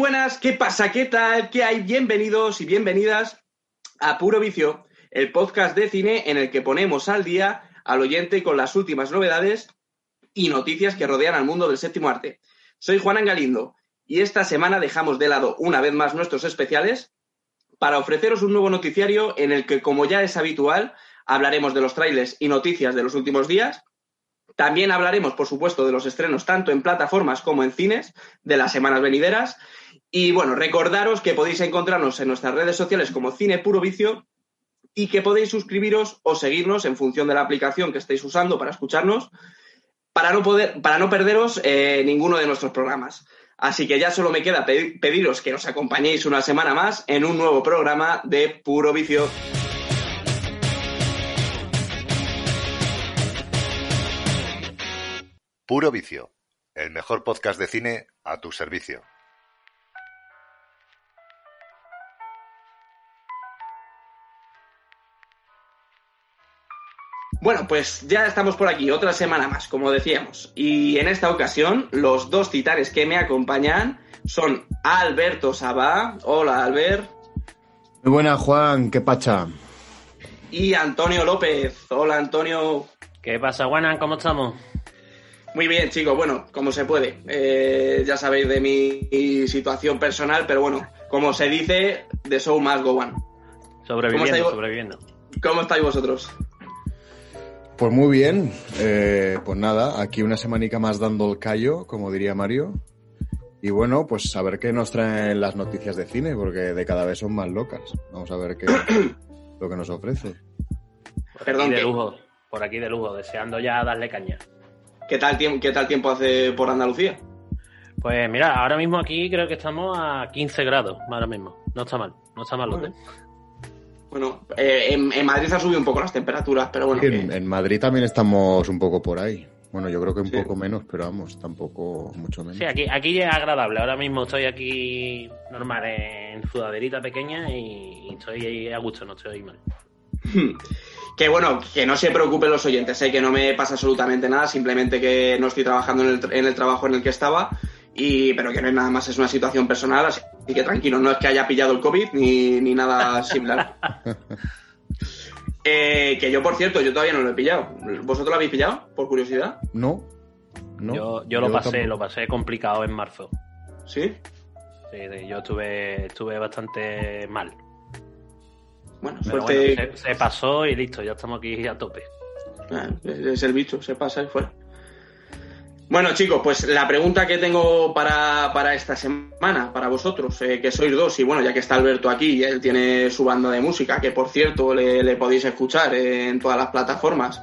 buenas, ¿qué pasa? ¿Qué tal? ¿Qué hay? Bienvenidos y bienvenidas a Puro Vicio, el podcast de cine en el que ponemos al día al oyente con las últimas novedades y noticias que rodean al mundo del séptimo arte. Soy Juan Angalindo y esta semana dejamos de lado una vez más nuestros especiales para ofreceros un nuevo noticiario en el que, como ya es habitual, hablaremos de los trailers y noticias de los últimos días. También hablaremos, por supuesto, de los estrenos tanto en plataformas como en cines de las semanas venideras. Y bueno, recordaros que podéis encontrarnos en nuestras redes sociales como Cine Puro Vicio y que podéis suscribiros o seguirnos en función de la aplicación que estéis usando para escucharnos para no, poder, para no perderos eh, ninguno de nuestros programas. Así que ya solo me queda pediros que nos acompañéis una semana más en un nuevo programa de Puro Vicio. Puro Vicio, el mejor podcast de cine a tu servicio. Bueno, pues ya estamos por aquí, otra semana más, como decíamos. Y en esta ocasión, los dos titanes que me acompañan son Alberto Sabá. Hola, Albert. Muy buena, Juan, qué pacha. Y Antonio López. Hola, Antonio. ¿Qué pasa, Juanan? ¿Cómo estamos? Muy bien, chicos. Bueno, como se puede. Eh, ya sabéis de mi situación personal, pero bueno, como se dice, de show más go one. Sobreviviendo, sobreviviendo. ¿Cómo estáis vosotros? Pues muy bien, eh, pues nada, aquí una semanica más dando el callo, como diría Mario. Y bueno, pues a ver qué nos traen las noticias de cine, porque de cada vez son más locas. Vamos a ver qué lo que nos ofrece. Perdón, de lujo, por aquí de lujo, deseando ya darle caña. ¿Qué tal, ¿Qué tal tiempo hace por Andalucía? Pues mira, ahora mismo aquí creo que estamos a 15 grados, ahora mismo. No está mal, no está mal, ¿eh? Bueno, eh, en, Madrid ha subido un poco las temperaturas, pero bueno. en, Madrid también estamos un poco por ahí. Bueno, yo creo que un poco menos, pero vamos, tampoco mucho menos. Sí, aquí, aquí es agradable. Ahora mismo estoy aquí normal en sudaderita pequeña y, estoy a gusto, no estoy mal. Que bueno, que no se preocupen los oyentes, sé que no me pasa absolutamente nada, simplemente que no estoy trabajando en el, en el trabajo en el que estaba y, pero que no es nada más, es una situación personal, así que tranquilo, no es que haya pillado el COVID ni, ni nada similar. Eh, que yo, por cierto, yo todavía no lo he pillado. ¿Vosotros lo habéis pillado, por curiosidad? No. no yo, yo, lo pasé, lo pasé complicado en marzo. ¿Sí? Sí, yo estuve, estuve bastante mal. Bueno, suerte... se, pasó y listo, ya estamos aquí a tope. Ah, es el bicho, se pasa y fuera. Bueno, chicos, pues la pregunta que tengo para, esta semana, para vosotros, eh, que sois dos, y bueno, ya que está Alberto aquí, y él tiene su banda de música, que por cierto le, podéis escuchar en todas las plataformas.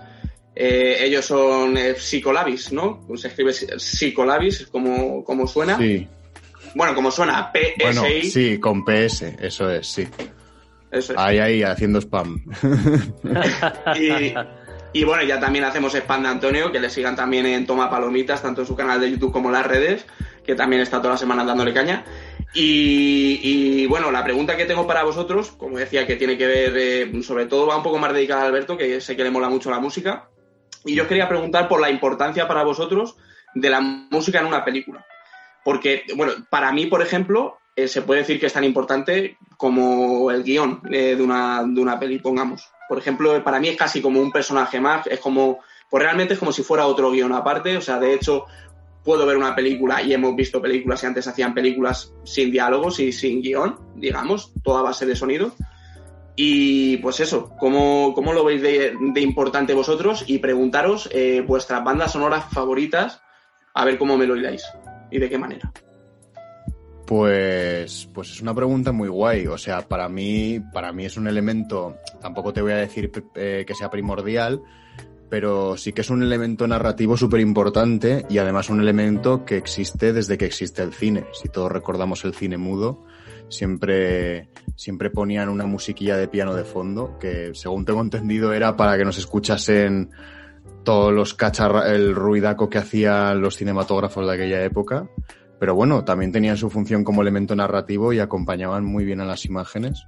Eh, ellos son eh, Psicolabis, ¿no? Se escribe Psicolabis, como, como suena. Sí. Bueno, como suena, PSI. Bueno, sí, con PS, eso es, sí. Eso es. Ahí, ahí, haciendo spam. y, y bueno, ya también hacemos spam de Antonio, que le sigan también en Toma Palomitas, tanto en su canal de YouTube como en las redes, que también está toda la semana dándole caña. Y, bueno, la pregunta que tengo para vosotros, como decía, que tiene que ver, eh, sobre todo va un poco más dedicada a Alberto, que sé que le mola mucho la música. Y yo quería preguntar por la importancia para vosotros de la música en una película. Porque, bueno, para mí, por ejemplo, eh, se puede decir que es tan importante como el guion eh, de, una, de una peli, pongamos. Por ejemplo, para mí es casi como un personaje más, es como, pues realmente es como si fuera otro guion aparte, o sea, de hecho, puedo ver una película y hemos visto películas y antes hacían películas sin diálogos y sin guion, digamos, toda base de sonido. Y pues eso, ¿cómo, cómo lo veis de, importante vosotros? Y preguntaros eh, vuestras bandas sonoras favoritas, a ver cómo me lo diréis y de qué manera. Pues, pues es una pregunta muy guay. O sea, para mí, para mí es un elemento, tampoco te voy a decir eh, que sea primordial, pero sí que es un elemento narrativo súper importante y además un elemento que existe desde que existe el cine. Si todos recordamos el cine mudo, siempre, siempre ponían una musiquilla de piano de fondo que, según tengo entendido, era para que nos escuchasen todos los cacharros, el ruidaco que hacían los cinematógrafos de aquella época. Pero bueno, también tenían su función como elemento narrativo y acompañaban muy bien a las imágenes.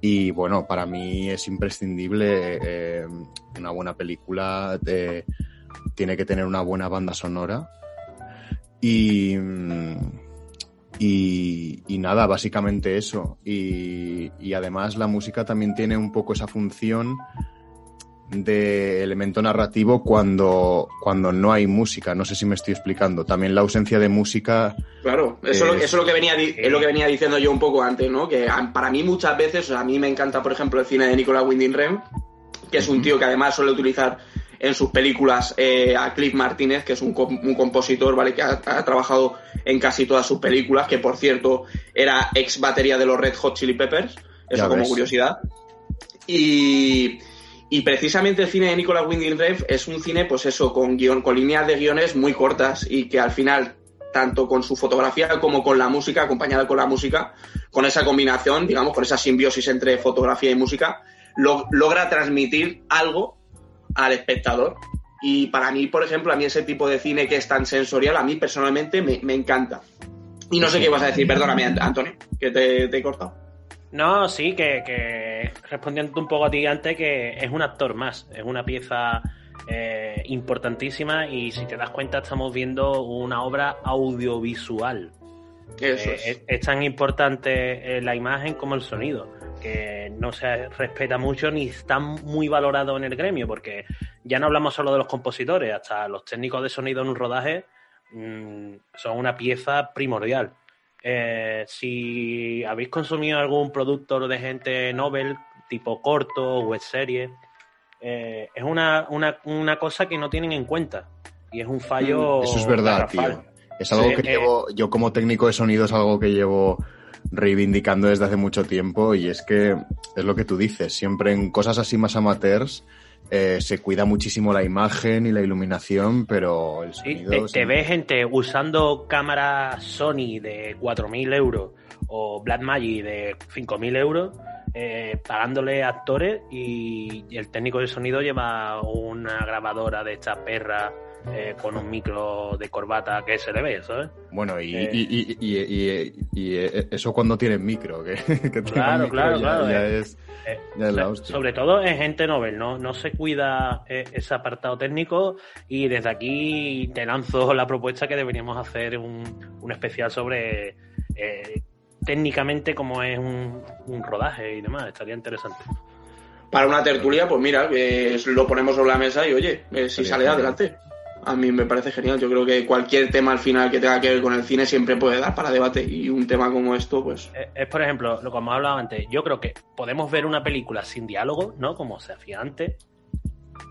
Y bueno, para mí es imprescindible eh, una buena película, eh, tiene que tener una buena banda sonora. Y, Y, y nada, básicamente eso. Y, y además la música también tiene un poco esa función de elemento narrativo cuando, cuando no hay música. No sé si me estoy explicando. También la ausencia de música. Claro, eso, es, lo, eso es lo que venía es lo que venía diciendo yo un poco antes, ¿no? Que para mí muchas veces, a mí me encanta, por ejemplo, el cine de Nicolas Winding Refn, que es un tío que además suele utilizar en sus películas eh, a Cliff Martínez, que es un, un compositor, ¿vale? Que ha, ha trabajado en casi todas sus películas, que por cierto era ex batería de los Red Hot Chili Peppers, eso Ya como ves. curiosidad. Y, y precisamente el cine de Nicolas Winding Refn es un cine, pues eso, con guion, con líneas de guiones muy cortas y que al final, tanto con su fotografía como con la música, acompañada con la música, con esa combinación, digamos, con esa simbiosis entre fotografía y música, lo- logra transmitir algo al espectador. Y para mí, por ejemplo, a mí ese tipo de cine que es tan sensorial, a mí personalmente me, encanta. Y no sé qué vas a decir, perdóname, Ant- Antonio, que te, te he cortado. No, sí, que, que respondiendo un poco a ti antes, que es un actor más, es una pieza eh, importantísima y si te das cuenta estamos viendo una obra audiovisual. Eso Eh, es. es, es tan importante eh, la imagen como el sonido, que no se respeta mucho ni está muy valorado en el gremio, porque ya no hablamos solo de los compositores, hasta los técnicos de sonido en un rodaje mm, son una pieza primordial. Eh, si habéis consumido algún producto de gente novel, tipo corto, web serie, eh, es una, una, una cosa que no tienen en cuenta. Y es un fallo. Mm, Eso es verdad, tío. Es algo Sí, que eh. llevo, yo como técnico de sonido es algo que llevo reivindicando desde hace mucho tiempo y es que es lo que tú dices, siempre en cosas así más amateurs eh, se cuida muchísimo la imagen y la iluminación, pero el Sí, sonido... te, ves gente usando cámaras Sony de 4.000 euros o Blackmagic de 5.000 euros, eh, pagándole actores y el técnico de sonido lleva una grabadora de esta perra eh, con un micro de corbata que se le ve, ¿sabes? Bueno, y, Eh. y- y- y- y- y- y eso cuando tienen micro, que, que Claro, micro claro, ya, claro, ya eh. es, Eh, ya es la so- hostia. sobre todo en gente novel, no, no se cuida eh, ese apartado técnico y desde aquí te lanzo la propuesta que deberíamos hacer un, un especial sobre eh, técnicamente cómo es un, un rodaje y demás, estaría interesante. Para una tertulia, pues mira, eh, lo ponemos sobre la mesa y oye, eh, si sale adelante. A mí me parece genial. Yo creo que cualquier tema al final que tenga que ver con el cine siempre puede dar para debate. Y un tema como esto, pues. Eh, Es, por ejemplo, lo que hemos hablado antes, yo creo que podemos ver una película sin diálogo, ¿no? Como se hacía antes,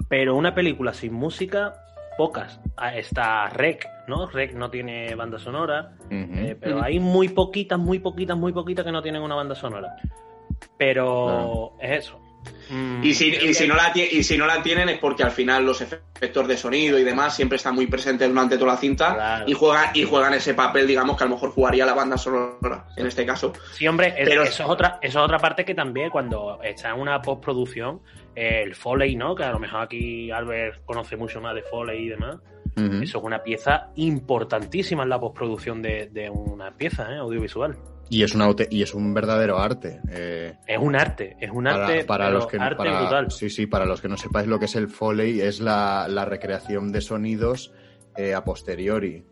pero una película sin música, pocas. Ah, Está Rec, ¿no? Rec no tiene banda sonora. Eh, pero hay muy poquitas, muy poquitas, muy poquitas que no tienen una banda sonora. Pero es eso. Mm, Y si, y, si no la, y si no la tienen es porque al final los efectos de sonido y demás siempre están muy presentes durante toda la cinta Claro. y, juegan, y juegan ese papel, digamos, que a lo mejor jugaría la banda sonora en este caso. Sí, hombre, es- Pero- eso, es otra, eso es otra parte que también cuando está en una postproducción, eh, el Foley, ¿no? Que a lo mejor aquí Albert conoce mucho más de Foley y demás. Eso es una pieza importantísima en la postproducción de, de una pieza ¿eh? audiovisual. Y es, una, y es un verdadero arte. eh, Es un arte, es un para, arte, para pero los que arte para- brutal. sí sí para los que no sepáis lo que es el foley es la, la recreación de sonidos eh, a posteriori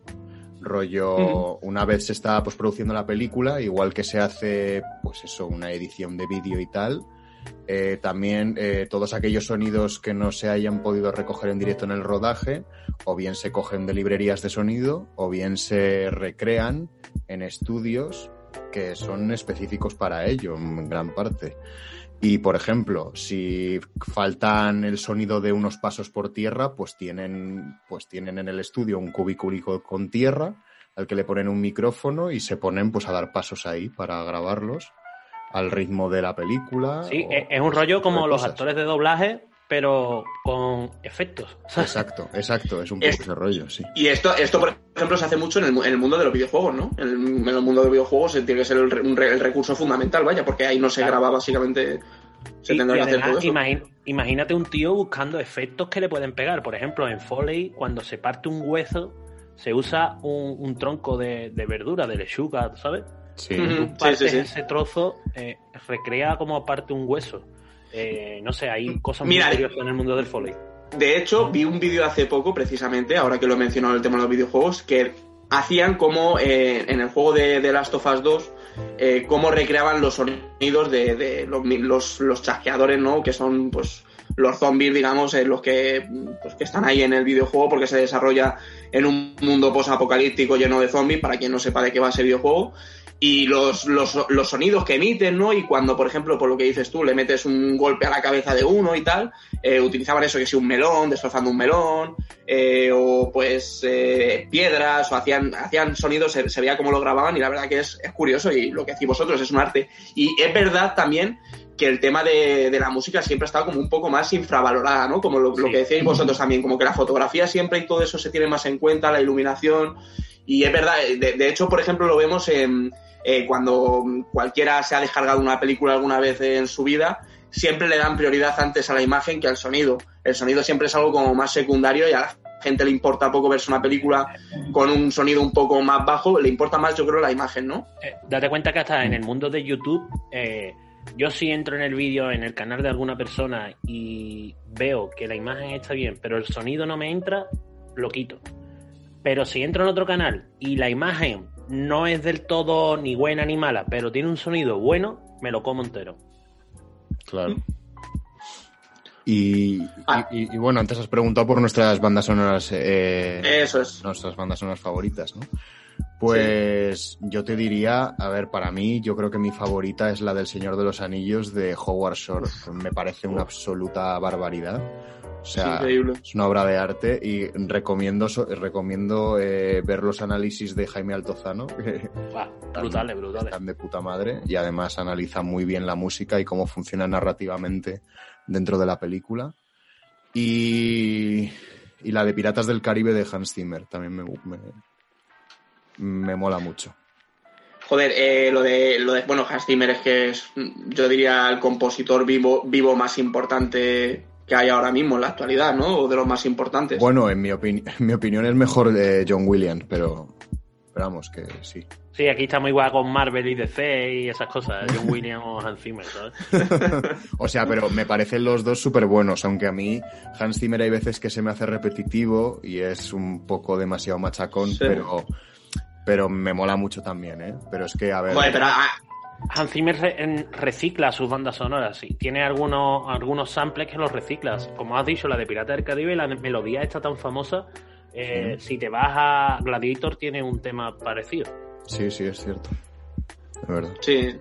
rollo una vez se está pues produciendo la película igual que se hace pues eso una edición de vídeo y tal eh, también eh, todos aquellos sonidos que no se hayan podido recoger en directo en el rodaje o bien se cogen de librerías de sonido o bien se recrean en estudios que son específicos para ello en gran parte. Y por ejemplo, si faltan el sonido de unos pasos por tierra, pues tienen, pues tienen en el estudio un cubículo con tierra al que le ponen un micrófono y se ponen pues a dar pasos ahí para grabarlos al ritmo de la película. Sí, o es, un rollo como los actores de doblaje, pero con efectos. ¿sabes? Exacto, exacto, es un poco Es- ese rollo, sí. Y esto, esto, por ejemplo, se hace mucho en el, en el mundo de los videojuegos, ¿no? En el, en el mundo de los videojuegos eh, tiene que ser el, re- un re- el recurso fundamental, vaya, porque ahí no se Claro. graba básicamente. Se Y- tendrá y que hacer todo además, eso. imagín- imagínate un tío buscando efectos que le pueden pegar. Por ejemplo, en Foley, cuando se parte un hueso, se usa un, un tronco de, de verdura, de lechuga, ¿sabes? Sí. Ujú. Tú Sí, partes sí, sí. ese trozo, eh, recrea como parte un hueso. Eh, no sé, hay cosas Mira, muy curiosas en el mundo del Foley. De hecho, vi un vídeo hace poco, precisamente, ahora que lo he mencionado el tema de los videojuegos, que hacían como eh, en el juego de, de Last of Us 2, eh, cómo recreaban los sonidos de, de los, los, los, chasqueadores, ¿no? Que son, pues, los zombies, digamos, eh, los que, pues, que están ahí en el videojuego porque se desarrolla en un mundo post-apocalíptico lleno de zombies, para quien no sepa de qué va ese videojuego y los, los, los, sonidos que emiten, ¿no? Y cuando, por ejemplo, por lo que dices tú, le metes un golpe a la cabeza de uno y tal, eh, utilizaban eso, que si un melón, destrozando un melón, eh, o pues eh, piedras, o hacían, hacían sonidos, se, se, veía cómo lo grababan y la verdad que es, es curioso y lo que decís vosotros es un arte. Y es verdad también que el tema de, de, la música siempre ha estado como un poco más infravalorada, ¿no? Como lo, sí. lo que decíais vosotros también, como que la fotografía siempre y todo eso se tiene más en cuenta, la iluminación. Y es verdad, de, de hecho, por ejemplo, lo vemos en, eh, cuando cualquiera se ha descargado una película alguna vez en su vida, siempre le dan prioridad antes a la imagen que al sonido. El sonido siempre es algo como más secundario y a la gente le importa poco verse una película con un sonido un poco más bajo, le importa más yo creo la imagen, ¿no? Eh, date cuenta que hasta en el mundo de YouTube, eh, yo si entro en el vídeo, en el canal de alguna persona y veo que la imagen está bien, pero el sonido no me entra, lo quito. Pero si entro en otro canal y la imagen no es del todo ni buena ni mala, pero tiene un sonido bueno, me lo como entero. Claro. Y, ah. y, y, bueno, antes has preguntado por nuestras bandas sonoras. Eh, Eso es. Nuestras bandas sonoras favoritas, ¿no? Pues sí. yo te diría, a ver, para mí, yo creo que mi favorita es la del Señor de los Anillos de Howard Shore. Me parece una absoluta barbaridad. O sea, es, es, una obra de arte y recomiendo recomiendo eh, ver los análisis de Jaime Altozano. Ah, brutales, brutales. Están de puta madre y además analiza muy bien la música y cómo funciona narrativamente dentro de la película. Y, y la de Piratas del Caribe de Hans Zimmer también me, me, me mola mucho. Joder, eh, lo, de, lo de. Bueno, Hans Zimmer es que es, yo diría, el compositor vivo, vivo más importante que hay ahora mismo en la actualidad, ¿no? O de los más importantes. Bueno, en mi, opini en mi opinión es mejor de John Williams, pero, pero vamos, que sí. Sí, aquí está muy igual con Marvel y DC y esas cosas, John Williams o Hans Zimmer, ¿sabes? o sea, pero me parecen los dos súper buenos, aunque a mí Hans Zimmer hay veces que se me hace repetitivo y es un poco demasiado machacón, sí. pero pero me mola mucho también, ¿eh? Pero es que, a ver... Bueno, pero, ah, Hans Zimmer recicla sus bandas sonoras, sí. Tiene algunos, algunos samples que los reciclas. Como has dicho, la de Pirata del Caribe, la melodía está tan famosa. Eh. Si te vas a Gladiator, tiene un tema parecido. Sí, sí, es cierto. Es verdad. Sí.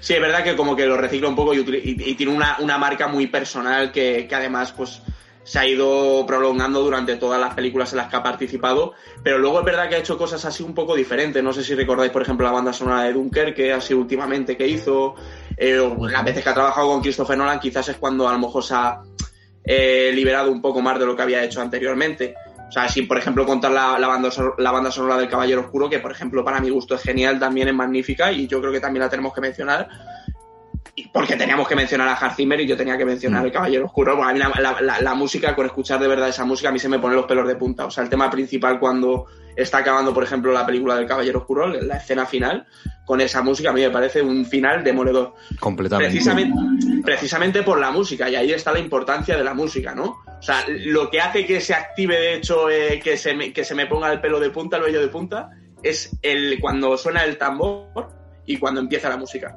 Sí, es verdad que como que lo recicla un poco y, y, y tiene una, una, marca muy personal que, que además, pues se ha ido prolongando durante todas las películas en las que ha participado, pero luego es verdad que ha hecho cosas así un poco diferentes. No sé si recordáis, por ejemplo, la banda sonora de Dunkerque, así últimamente que hizo, eh, o las veces que ha trabajado con Christopher Nolan, quizás es cuando a lo mejor se ha eh, liberado un poco más de lo que había hecho anteriormente. O sea, sin, por ejemplo, contar la, la, banda, la banda sonora del Caballero Oscuro, que, por ejemplo, para mi gusto es genial, también es magnífica, y yo creo que también la tenemos que mencionar porque teníamos que mencionar a Hans Zimmer y yo tenía que mencionar mm. el Caballero Oscuro. Bueno, a mí la, la, la, la, música, con escuchar de verdad esa música, a mí se me ponen los pelos de punta. O sea, el tema principal cuando está acabando, por ejemplo, la película del Caballero Oscuro, la escena final, con esa música, a mí me parece un final demoledor. Completamente. Precisamente, precisamente por la música, y ahí está la importancia de la música, ¿no? O sea, lo que hace que se active, de hecho, eh, que, se me, que se me ponga el pelo de punta, el vello de punta, es el cuando suena el tambor y cuando empieza la música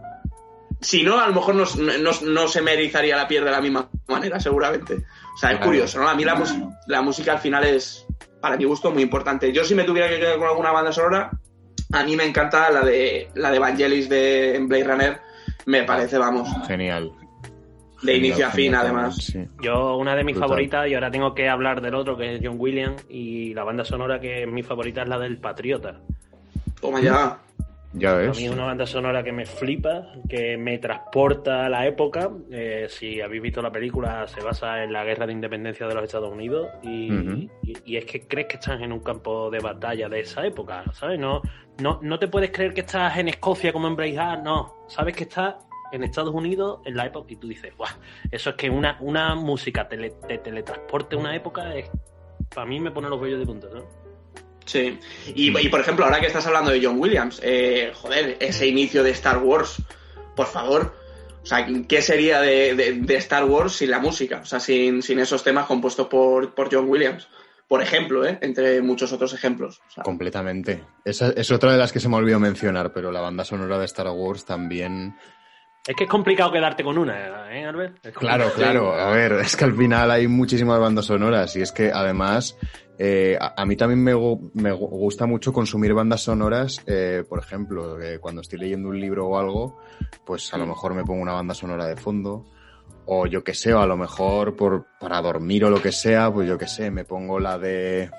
si no, a lo mejor no, no, no, se me erizaría la piel de la misma manera, seguramente. O sea, es claro. curioso, ¿no? A mí la, la, música al final es, para mi gusto, muy importante. Yo si me tuviera que quedar con alguna banda sonora, a mí me encanta la de la de Evangelis de Blade Runner. Me parece, vamos. Genial. De genial, inicio a fin, genial, además. Sí. Yo, una de mis Brutal. favoritas, y ahora tengo que hablar del otro, que es John Williams, y la banda sonora que es mi favorita es la del Patriota. Toma ya. Ya ves. A mí es una banda sonora que me flipa, que me transporta a la época. Eh, si habéis visto la película, se basa en la guerra de independencia de los Estados Unidos y, uh -huh. y, y, es que crees que estás en un campo de batalla de esa época, ¿sabes? No, no, no te puedes creer que estás en Escocia como en Braveheart, no. Sabes que estás en Estados Unidos en la época y tú dices, Buah, eso es que una, una música te, te teletransporte a una época, es, para mí me pone los vellos de punta, ¿no? Sí, y, y, por ejemplo, ahora que estás hablando de John Williams, eh, joder, ese inicio de Star Wars, por favor, o sea, ¿qué sería de, de, de Star Wars sin la música? O sea, sin, sin esos temas compuestos por, por John Williams. por ejemplo, ¿eh? entre muchos otros ejemplos. O sea, Completamente. Esa es otra de las que se me olvidó mencionar, pero la banda sonora de Star Wars también. Es que es complicado quedarte con una, ¿eh, Albert? Claro, claro. A ver, es que al final hay muchísimas bandas sonoras y es que además eh, a, a mí también me, me gu- gusta mucho consumir bandas sonoras. eh, por ejemplo, eh, cuando estoy leyendo un libro o algo, pues a lo mejor me pongo una banda sonora de fondo. O yo que sé, o a lo mejor por, para dormir o lo que sea, pues yo que sé, me pongo la de...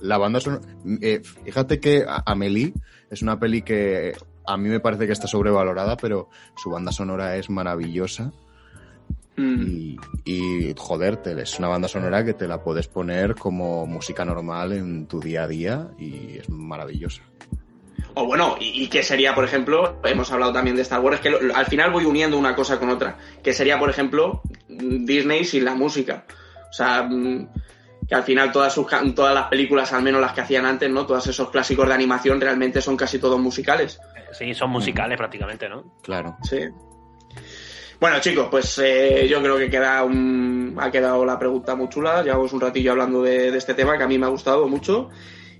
La banda sonora... eh, fíjate que A- Amélie es una peli que a mí me parece que está sobrevalorada, pero su banda sonora es maravillosa. Mm, Y, y, joder, te- es una banda sonora que te la puedes poner como música normal en tu día a día y es maravillosa. O bueno, y, y que sería, por ejemplo, hemos hablado también de Star Wars, que lo- al final voy uniendo una cosa con otra, que sería, por ejemplo, Disney sin la música. O sea, mm, que al final todas, sus, todas las películas, al menos las que hacían antes, ¿no? Todos esos clásicos de animación realmente son casi todos musicales. Sí, son musicales prácticamente, ¿no? Claro. Sí. Bueno, chicos, pues eh, yo creo que queda un, ha quedado la pregunta muy chula. Llevamos un ratillo hablando de, de este tema que a mí me ha gustado mucho.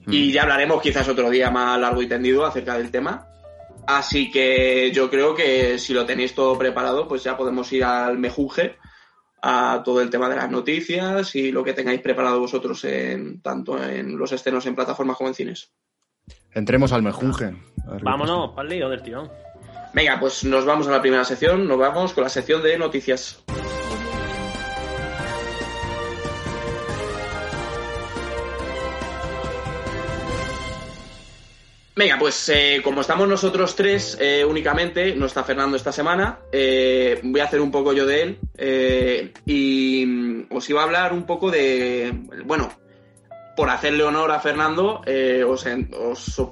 Y ya hablaremos quizás otro día más largo y tendido acerca del tema. Así que yo creo que si lo tenéis todo preparado, pues ya podemos ir al mejunje, a todo el tema de las noticias y lo que tengáis preparado vosotros en tanto en los estrenos en plataformas como en cines. Entremos al mejunje. Vámonos, para el lío del tirón. Venga, pues nos vamos a la primera sección, nos vamos con la sección de noticias. Venga, pues eh, como estamos nosotros tres eh, únicamente, no está Fernando esta semana, eh, voy a hacer un poco yo de él y os iba a hablar un poco de, bueno, por hacerle honor a Fernando, eh, os,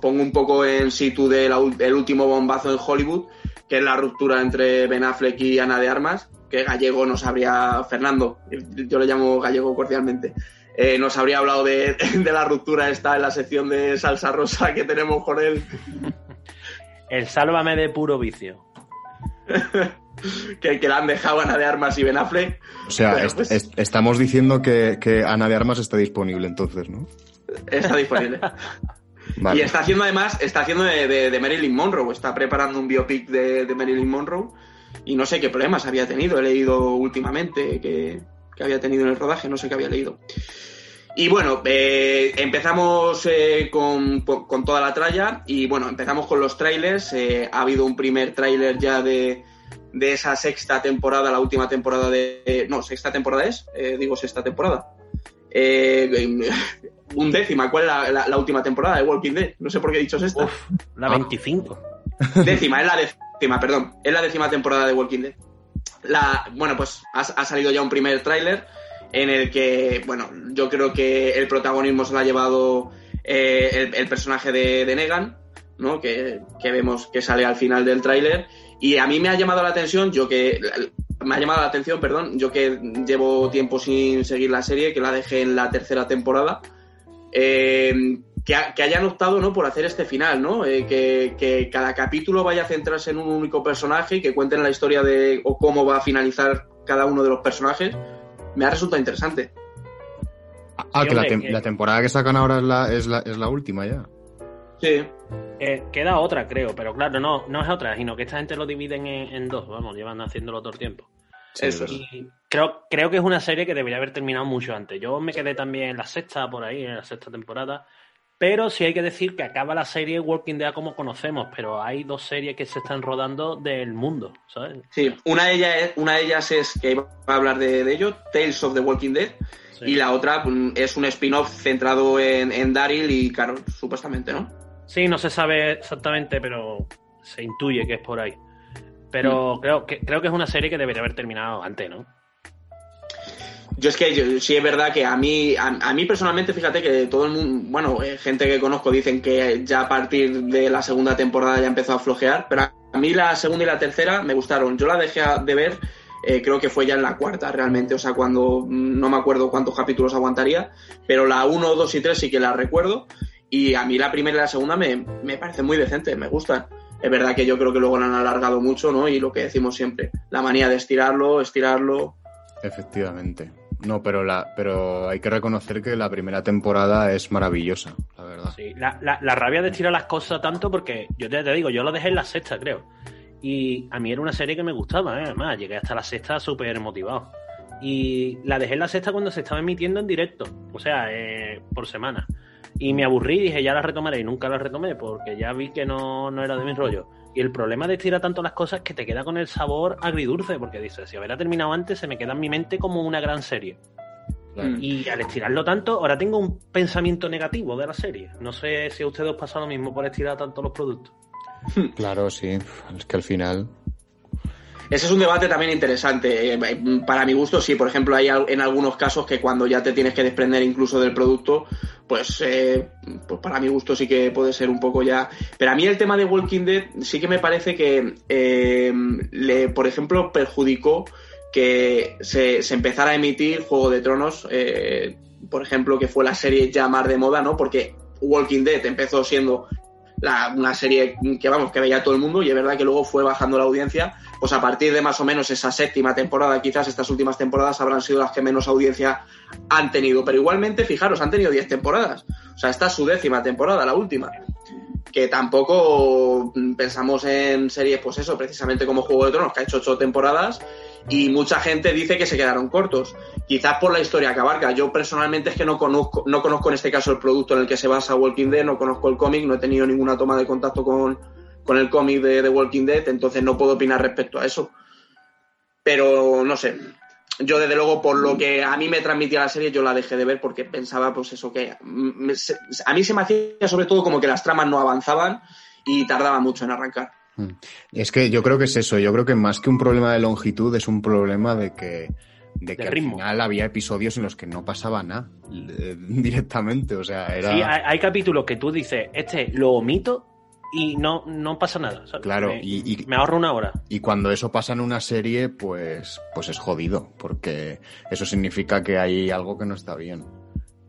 pongo un poco en situ del el último bombazo en Hollywood, que es la ruptura entre Ben Affleck y Ana de Armas, que gallego nos habría, Fernando, yo le llamo gallego cordialmente, eh, nos habría hablado de, de la ruptura esta en la sección de salsa rosa que tenemos con él, El sálvame de puro vicio. que, que la han dejado Ana de Armas y Ben Affleck. O sea, Bueno, est- pues- est- estamos diciendo que, que Ana de Armas está disponible entonces, ¿no? Está disponible. Vale. Y está haciendo además, está haciendo de, de- de Marilyn Monroe, está preparando un biopic de, de Marilyn Monroe y no sé qué problemas había tenido, he leído últimamente que, que había tenido en el rodaje, no sé qué había leído. Y bueno, eh, empezamos eh, con, con toda la tralla y bueno, empezamos con los trailers, eh, ha habido un primer tráiler ya de, de esa sexta temporada, la última temporada de... eh, no, sexta temporada es, eh, digo sexta temporada. Eh, undécima, ¿cuál es la, la- la última temporada de Walking Dead? No sé por qué he dicho sexta. Uf, la Ah. 25. Décima, es la décima, perdón. Es la décima temporada de Walking Dead. La, bueno, pues ha, ha salido ya un primer tráiler en el que, bueno, yo creo que el protagonismo se lo ha llevado eh, el, personaje de, de Negan, ¿no? Que, que vemos que sale al final del tráiler. Y a mí me ha llamado la atención, yo que me ha llamado la atención, perdón, yo que llevo tiempo sin seguir la serie, que la dejé en la tercera temporada, eh, que, que hayan optado ¿no? por hacer este final, ¿no? Eh, que, que cada capítulo vaya a centrarse en un único personaje y que cuenten la historia de o cómo va a finalizar cada uno de los personajes, me ha resultado interesante. Ah, Sí, que la, hombre, tem- que- la temporada que sacan ahora es la, es la, es la última ya. Sí. Eh, queda otra, creo, pero claro, no, no es otra, sino que esta gente lo dividen en, en dos, vamos, llevan haciéndolo todo el tiempo. Sí, Eso. Y creo, creo que es una serie que debería haber terminado mucho antes. Yo me quedé también en la sexta, por ahí, en la sexta temporada. Pero sí hay que decir que acaba la serie Walking Dead como conocemos, pero hay dos series que se están rodando del mundo, ¿sabes? Sí, una de ellas es, una de ellas es que va a hablar de, de ello, Tales of the Walking Dead, Sí. y la otra mm, es un spin-off centrado en, en Daryl y Carol, supuestamente, ¿no? Sí, no se sabe exactamente, pero se intuye que es por ahí. Pero creo, que, creo que es una serie que debería haber terminado antes, ¿no? Yo es que yo- sí es verdad que a mí, a, mí personalmente, fíjate que todo el mundo, bueno, eh, gente que conozco dicen que ya a partir de la segunda temporada ya empezó a flojear, pero a, a mí la segunda y la tercera me gustaron. Yo la dejé de ver, eh, creo que fue ya en la cuarta realmente, o sea, cuando mm, no me acuerdo cuántos capítulos aguantaría, pero la 1, 2 y 3 sí que la recuerdo, y a mí la primera y la segunda me, me parecen muy decentes, me gustan. Es verdad que yo creo que luego la han alargado mucho, ¿no? Y lo que decimos siempre, la manía de estirarlo, estirarlo. Efectivamente. No, pero, la, pero hay que reconocer que la primera temporada es maravillosa, la verdad. Sí, la, la, la rabia de estirar las cosas tanto porque yo te, te digo, yo lo dejé en la sexta, creo. Y a mí era una serie que me gustaba, ¿eh? además, llegué hasta la sexta súper motivado. Y la dejé en la sexta cuando se estaba emitiendo en directo, o sea, eh, por semana. Y me aburrí y dije, ya la retomaré. Y nunca la retomé porque ya vi que no, no era de mi rollo. Y el problema de estirar tanto las cosas es que te queda con el sabor agridulce, porque dices, si hubiera terminado antes, se me queda en mi mente como una gran serie. Y al estirarlo tanto, ahora tengo un pensamiento negativo de la serie. No sé si a ustedes os pasa lo mismo por estirar tanto los productos. Claro, sí. Es que al final. Ese es un debate también interesante. Eh, Para mi gusto, sí, por ejemplo, hay en algunos casos que cuando ya te tienes que desprender incluso del producto, pues, eh, pues para mi gusto sí que puede ser un poco ya. Pero a mí el tema de Walking Dead sí que me parece que, eh, le, por ejemplo, perjudicó que se, se empezara a emitir Juego de Tronos, eh, por ejemplo, que fue la serie ya más de moda, ¿no? Porque Walking Dead empezó siendo la- una serie que vamos que veía todo el mundo y es verdad que luego fue bajando la audiencia. Pues a partir de más o menos esa séptima temporada quizás estas últimas temporadas habrán sido las que menos audiencia han tenido. Pero igualmente fijaros han tenido 10 temporadas. O sea esta es su décima temporada la última. Que tampoco pensamos en series pues eso precisamente como Juego de Tronos que ha hecho ocho temporadas y mucha gente dice que se quedaron cortos quizás por la historia que abarca. Yo personalmente es que no conozco, no conozco en este caso el producto en el que se basa Walking Dead, no conozco el cómic, no he tenido ninguna toma de contacto con, con el cómic de, Walking Dead, entonces no puedo opinar respecto a eso. Pero no sé. Yo desde luego por lo que a mí me transmitía la serie yo la dejé de ver porque pensaba pues eso que a mí se me hacía sobre todo como que las tramas no avanzaban y tardaba mucho en arrancar. Mm. Es que yo creo que es eso. Yo creo que más que un problema de longitud es un problema de que, de que De al ritmo. final había episodios en los que no pasaba nada eh, directamente. O sea, era. Sí, hay, hay capítulos que tú dices, este lo omito y no, no pasa nada. ¿sabes? Claro, me, y- y- me ahorro una hora. Y cuando eso pasa en una serie, pues, pues es jodido, porque eso significa que hay algo que no está bien.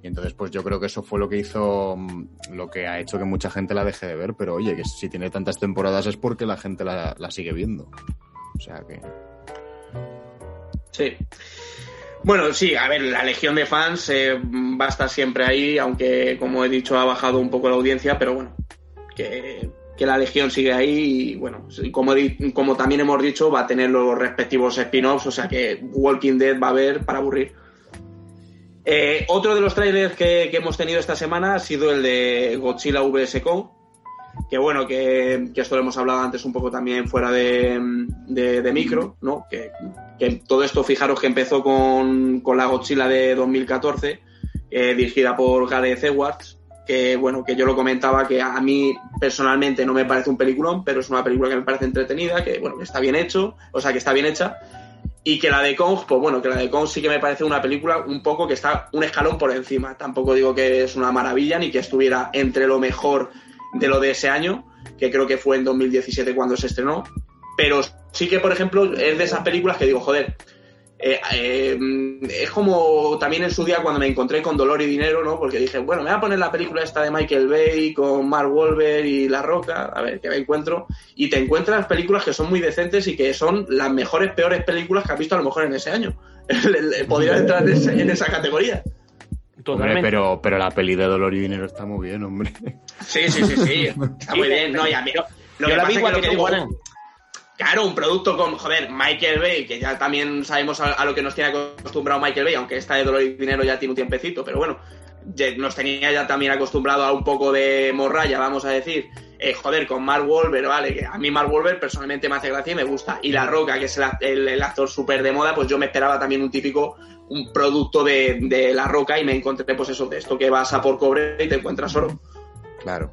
Entonces, pues yo creo que eso fue lo que hizo, mm, lo que ha hecho que mucha gente la deje de ver, pero oye, que si tiene tantas temporadas es porque la gente la, sigue viendo. O sea que. Sí. Bueno, sí, a ver, la legión de fans eh, va a estar siempre ahí, aunque como he dicho ha bajado un poco la audiencia, pero bueno, que, la legión sigue ahí y bueno, como, como también hemos dicho, va a tener los respectivos spin-offs, o sea que Walking Dead va a haber para aburrir. Eh, otro de los trailers que, hemos tenido esta semana ha sido el de Godzilla vs. Kong, que bueno, que, esto lo hemos hablado antes un poco también fuera de, de- micro, ¿no? Que, que todo esto, fijaros que empezó con, con la Godzilla de 2014, eh, dirigida por Gareth Edwards, que bueno, que yo lo comentaba que a mí personalmente no me parece un peliculón, pero es una película que me parece entretenida, que bueno, que está bien hecho, o sea, que está bien hecha, y que la de Kong, pues bueno, que la de Kong sí que me parece una película un poco que está un escalón por encima. Tampoco digo que es una maravilla ni que estuviera entre lo mejor de lo de ese año, que creo que fue en 2017 cuando se estrenó. Pero sí que, por ejemplo, es de esas películas que digo, joder, eh, eh, es como también en su día cuando me encontré con Dolor y Dinero, ¿no? Porque dije, bueno, me voy a poner la película esta de Michael Bay con Mark Wahlberg y La Roca, a ver qué me encuentro. Y te encuentras películas que son muy decentes y que son las mejores, peores películas que has visto a lo mejor en ese año. Podrías entrar en, ese- en esa categoría. Hombre, Totalmente. pero, pero la peli de Dolor y Dinero está muy bien, hombre. Sí, sí, sí, sí. Está muy bien. No, y a mí, lo Yo que la pasa vi es que lo que digo. Claro, un producto con, joder, Michael Bay, que ya también sabemos a, lo que nos tiene acostumbrado Michael Bay, aunque esta de Dolor y Dinero ya tiene un tiempecito, pero bueno, nos tenía ya también acostumbrado a un poco de morralla, vamos a decir. Eh, joder, con Mark Wahlberg, vale, que a mí Mark Wahlberg personalmente me hace gracia y me gusta. Y La Roca, que es el actor súper de moda, pues yo me esperaba también un típico, un producto de, de La Roca y me encontré pues eso, de esto que vas a por cobre y te encuentras oro. Claro.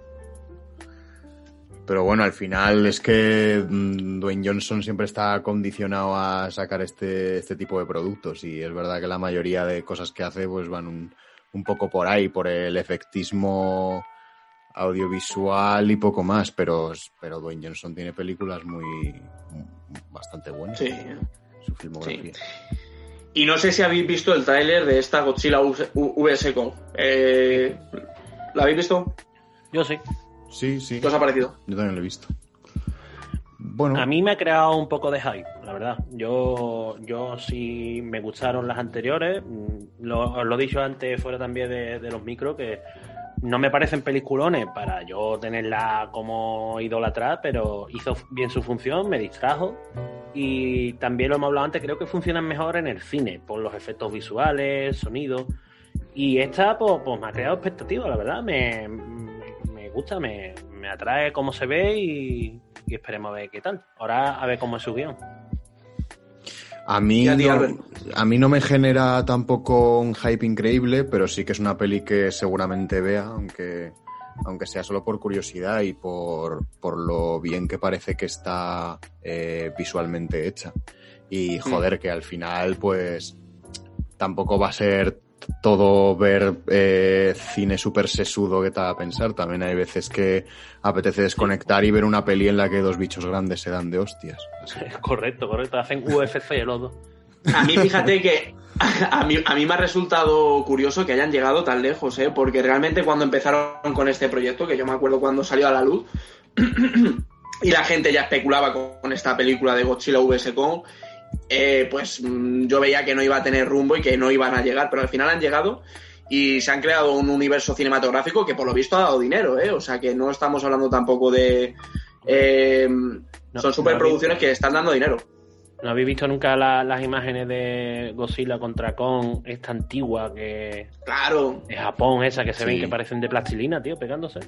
Pero bueno, al final es que mm, Dwayne Johnson siempre está condicionado a sacar este, este tipo de productos y es verdad que la mayoría de cosas que hace pues van un, un poco por ahí, por el efectismo audiovisual y poco más, pero, pero Dwayne Johnson tiene películas muy bastante buenas. Sí. Su filmografía. Y no sé si habéis visto el tráiler de esta Godzilla vs. Kong. Eh, ¿La habéis visto? Yo sí. Sí, sí. ¿Qué os ha parecido? Yo también lo he visto. bueno. A mí me ha creado un poco de hype, la verdad. Yo, yo sí me gustaron las anteriores. Mm, lo, os lo he dicho antes fuera también de, de los micros, que no me parecen peliculones para yo tenerla como idolatrada, pero hizo bien su función, me distrajo. Y también lo hemos hablado antes, creo que funcionan mejor en el cine, por los efectos visuales, sonido. Y esta, pues, pues me ha creado expectativas, la verdad. Me gusta, me, me atrae cómo se ve y, y esperemos a ver qué tal. Ahora a ver cómo es su guion. A mí, a no, a mí no me genera tampoco un hype increíble, pero sí que es una peli que seguramente vea, aunque, aunque sea solo por curiosidad y por, por lo bien que parece que está eh, visualmente hecha. Y joder, que al final, pues, tampoco va a ser todo ver eh, cine súper sesudo que te va a pensar. También hay veces que apetece desconectar y ver una peli en la que dos bichos grandes se dan de hostias. Así correcto, correcto. Hacen UFC los dos. A mí, fíjate que a mí, a mí me ha resultado curioso que hayan llegado tan lejos, ¿eh? porque realmente cuando empezaron con este proyecto, que yo me acuerdo cuando salió a la luz, y la gente ya especulaba con, con esta película de Godzilla vs. Kong, eh, pues mm, yo veía que no iba a tener rumbo y que no iban a llegar, pero al final han llegado y se han creado un universo cinematográfico que por lo visto ha dado dinero, ¿eh? o sea que no estamos hablando tampoco de... eh, No, son no superproducciones habéis- que están dando dinero. ¿No habéis visto nunca la- las imágenes de Godzilla contra Kong, esta antigua que Claro, de Japón, esa que se Sí. ven que parecen de plastilina, tío, pegándose?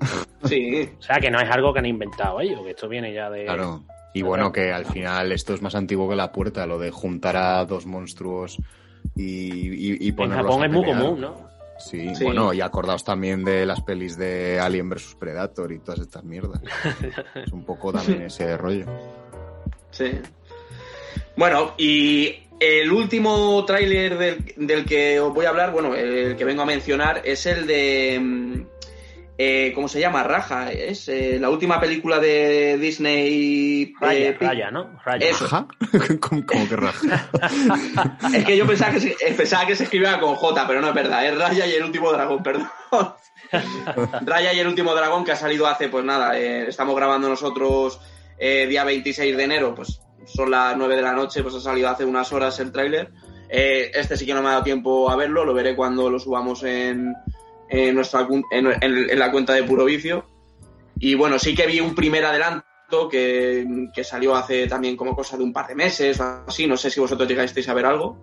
sí. O sea, que no es algo que han inventado ellos, que esto viene ya de... Claro. Y bueno, que al final esto es más antiguo que la puerta, lo de juntar a dos monstruos y, y, y En Japón a es muy común, ¿no? Sí, Sí. bueno, y acordaos también de las pelis de Alien vs Predator y todas estas mierdas. es un poco también ese rollo. Sí. Bueno, y el último tráiler del, del que os voy a hablar, bueno, el que vengo a mencionar, es el de... eh, ¿Cómo se llama? Raja. Es eh, la última película de Disney. Raya, eh, raya, ¿no? Raya. Eso. ¿Raja? ¿Cómo, cómo que raja? Es que yo pensaba que, se, eh, pensaba que se escribía con J, pero no es verdad. Es Raya y el último dragón, perdón. Raya y el último dragón que ha salido hace, pues nada, eh, estamos grabando nosotros eh, día 26 de enero, pues son las 9 de la noche, pues ha salido hace unas horas el tráiler. Eh, este sí que no me ha dado tiempo a verlo, lo veré cuando lo subamos en, en nuestra, en, en- en la cuenta de Puro Vicio. Y bueno, sí que vi un primer adelanto que, que salió hace también como cosa de un par de meses o así, no sé si vosotros llegasteis a ver algo.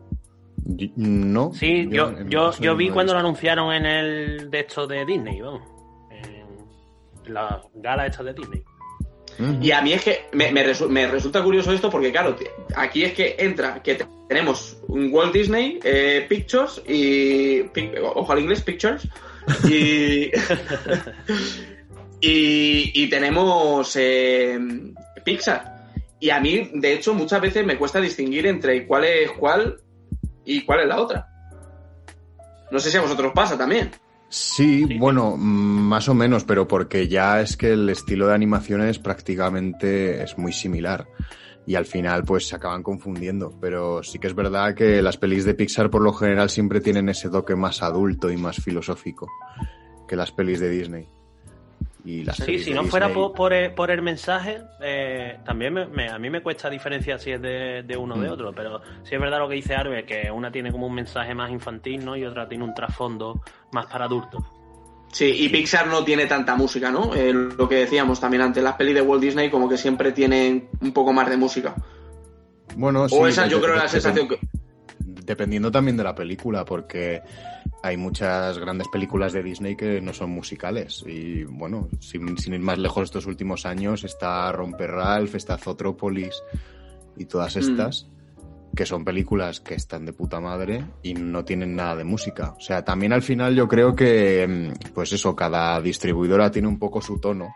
No. Sí, yo, yo, yo vi cuando lo anunciaron en el de esto de Disney, vamos. En la gala esta de Disney. Y a mí es que me, me resu- me resulta curioso esto porque, claro, aquí es que entra que te- tenemos un Walt Disney eh, Pictures y. pic- ojo al inglés, Pictures. Y. y, y tenemos eh, Pixar. Y a mí, de hecho, muchas veces me cuesta distinguir entre cuál es cuál y cuál es la otra. No sé si a vosotros pasa también. Sí, Sí. bueno, más o menos, pero porque ya es que el estilo de animaciones prácticamente es muy similar. Y al final, pues se acaban confundiendo. Pero sí que es verdad que las pelis de Pixar, por lo general, siempre tienen ese toque más adulto y más filosófico que las pelis de Disney. Y las Sí, pelis si de no fuera por, por el, por el mensaje, eh, también me- me- a mí me cuesta diferenciar si es de, de uno o de Mm. otro, pero sí es verdad lo que dice Arbe, que una tiene como un mensaje más infantil, ¿no? Y otra tiene un trasfondo más para adultos. Sí, y Pixar no tiene tanta música, ¿no? Eh, lo que decíamos también antes, las pelis de Walt Disney como que siempre tienen un poco más de música. Bueno, sí, o esa yo creo la sensación que... Dependiendo también de la película, porque hay muchas grandes películas de Disney que no son musicales. Y bueno, sin, sin ir más lejos estos últimos años, está Romper Ralph, está Zotrópolis y todas estas, que son películas que están de puta madre y no tienen nada de música. O sea, también al final yo creo que, mm, pues eso, cada distribuidora tiene un poco su tono.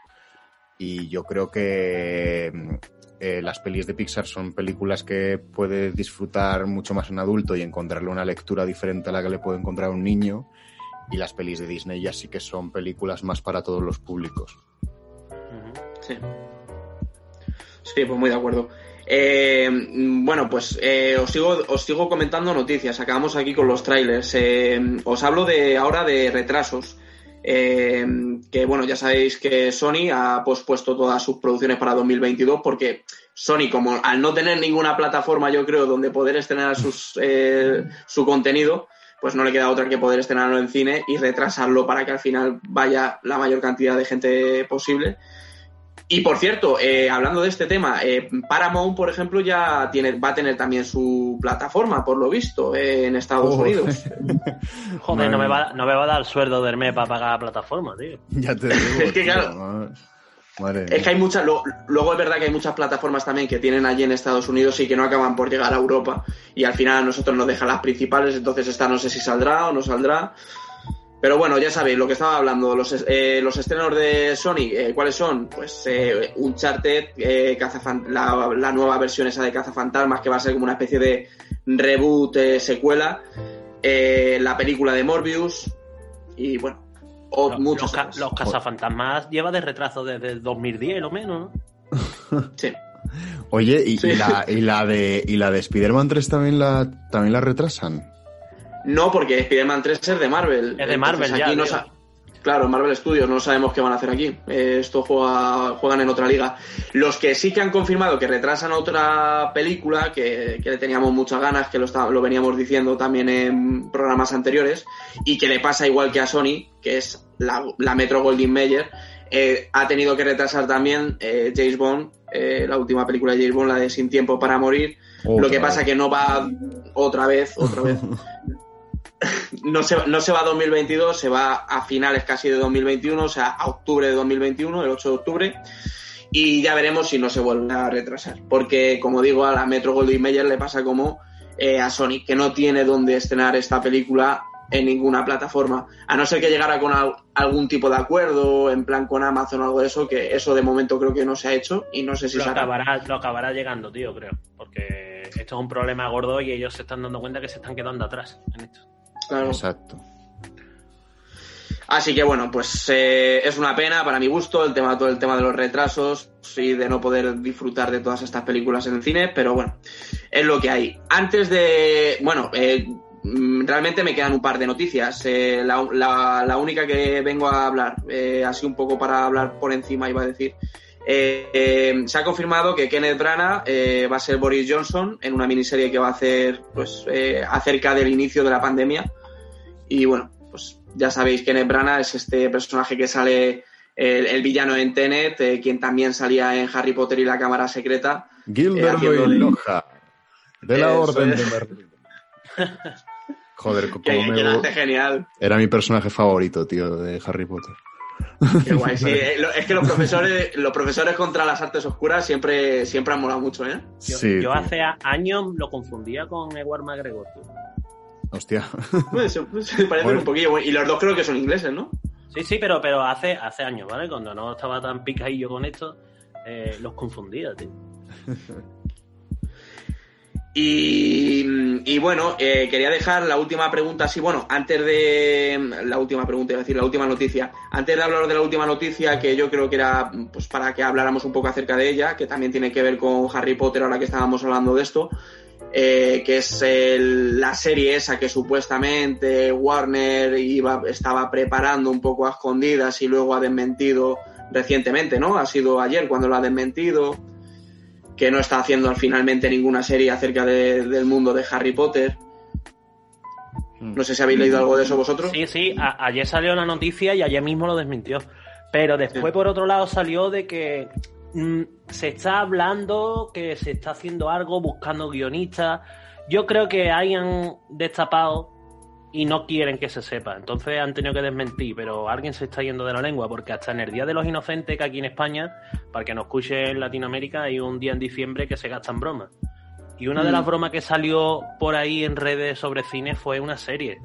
Y yo creo que mm, eh, las pelis de Pixar son películas que puede disfrutar mucho más un adulto y encontrarle una lectura diferente a la que le puede encontrar un niño. Y las pelis de Disney ya sí que son películas más para todos los públicos. Sí. Sí, pues muy de acuerdo. Eh, bueno, pues eh, os, sigo, os sigo comentando noticias. Acabamos aquí con los trailers. Eh, os hablo de ahora de retrasos. Eh, que bueno, ya sabéis que Sony ha pospuesto todas sus producciones para 2022 porque Sony, como al no tener ninguna plataforma, yo creo, donde poder estrenar sus, eh, su contenido, pues no le queda otra que poder estrenarlo en cine y retrasarlo para que al final vaya la mayor cantidad de gente posible. Y por cierto, eh, hablando de este tema, eh, Paramount, por ejemplo, ya tiene, va a tener también su plataforma, por lo visto, eh, en Estados Oh. Unidos. Joder, no me, va, no me va a dar sueldo de Hermes para pagar la plataforma, tío. Ya te digo. Es que tío, claro. madre- Es que hay muchas, lo- luego es verdad que hay muchas plataformas también que tienen allí en Estados Unidos y que no acaban por llegar a Europa. Y al final a nosotros nos dejan las principales, entonces esta no sé si saldrá o no saldrá. Pero bueno, ya sabéis, lo que estaba hablando, los, es- eh, los estrenos de Sony, eh, ¿cuáles son? Pues eh, Uncharted, eh, la, la nueva versión esa de Cazafantasmas, que va a ser como una especie de reboot, eh, secuela, eh, la película de Morbius y bueno, o Los, muchos los, los cazafantasmas lleva de retraso desde el 2010 o menos, ¿no? Sí. Oye, y, Sí. y la, y la de y la de Spider-Man 3 también la también la retrasan. No, porque Spider-Man 3 es de Marvel. Es de Marvel Entonces, ya, aquí no sa- Claro, Marvel Studios, no sabemos qué van a hacer aquí. Eh, esto juega, juegan en otra liga. Los que sí que han confirmado que retrasan otra película, que, que le teníamos muchas ganas, que lo, está- lo veníamos diciendo también en programas anteriores, y que le pasa igual que a Sony, que es la, la Metro Goldwyn Mayer, eh, ha tenido que retrasar también eh, James Bond, eh, la última película de James Bond, la de Sin Tiempo para Morir, lo que pasa que no va otra vez, otra vez. No se, no se va a 2022, se va a finales casi de 2021, o sea, a octubre de 2021, el 8 de octubre. Y ya veremos si no se vuelve a retrasar. Porque, como digo, a la Metro Goldwyn Mayer le pasa como eh, a Sony, que no tiene dónde estrenar esta película en ninguna plataforma. A no ser que llegara con al- algún tipo de acuerdo, en plan con Amazon o algo de eso, que eso de momento creo que no se ha hecho y no sé si Lo se acabará, lo acabará llegando, tío, creo. Porque esto es un problema gordo y ellos se están dando cuenta que se están quedando atrás en esto. Claro. Exacto. Así que bueno, pues eh, es una pena para mi gusto el tema, todo el tema de los retrasos y de no poder disfrutar de todas estas películas en el cine, pero bueno, es lo que hay. Antes de, bueno, eh, mm, realmente me quedan un par de noticias. Eh, la, la- la única que vengo a hablar, eh, así un poco para hablar por encima, iba a decir. Eh, eh, se ha confirmado que Kenneth Branagh eh, va a ser Boris Johnson en una miniserie que va a hacer pues acerca del inicio de la pandemia y bueno, pues ya sabéis que Kenneth Branagh es este personaje que sale el, el villano en Tenet, quien también salía en Harry Potter y la Cámara Secreta. De- Loja. De la Orden de Merlín. Joder, como Que, que me... lo hace genial. Era mi personaje favorito, tío, de Harry Potter. Qué guay, sí. eh, Es que los profesores, los profesores contra las artes oscuras siempre, siempre han molado mucho, ¿eh? Yo, sí. yo tío. hace años lo confundía con Edward McGregor, tío. Hostia. Pues, se parecen Bueno. un poquillo. Y los dos creo que son ingleses, ¿no? Sí, sí, pero, pero hace, hace años, ¿vale? Cuando no estaba tan picadillo con esto, eh, los confundía, tío. Y, bueno, eh, quería dejar la última pregunta así, bueno, antes de la última pregunta, iba decir, la última noticia, antes de hablar de la última noticia, que yo creo que era pues para que habláramos un poco acerca de ella, que también tiene que ver con Harry Potter ahora que estábamos hablando de esto, eh, que es la serie esa que supuestamente Warner iba, estaba preparando un poco a escondidas y luego ha desmentido recientemente, ¿no? Ha sido ayer cuando lo ha desmentido que no está haciendo finalmente ninguna serie acerca de- del mundo de Harry Potter. No sé si habéis leído algo de eso vosotros. Sí, sí, a- ayer salió la noticia y ayer mismo lo desmintió. Pero después, Sí. por otro lado, salió de que mm, se está hablando, que se está haciendo algo, buscando guionistas. Yo creo que hayan destapado y no quieren que se sepa. Entonces han tenido que desmentir, pero alguien se está yendo de la lengua, porque hasta en el Día de los Inocentes, que aquí en España, para que nos escuche en Latinoamérica, hay un día en diciembre que se gastan bromas. Y una de Mm. las bromas que salió por ahí en redes sobre cine fue una serie.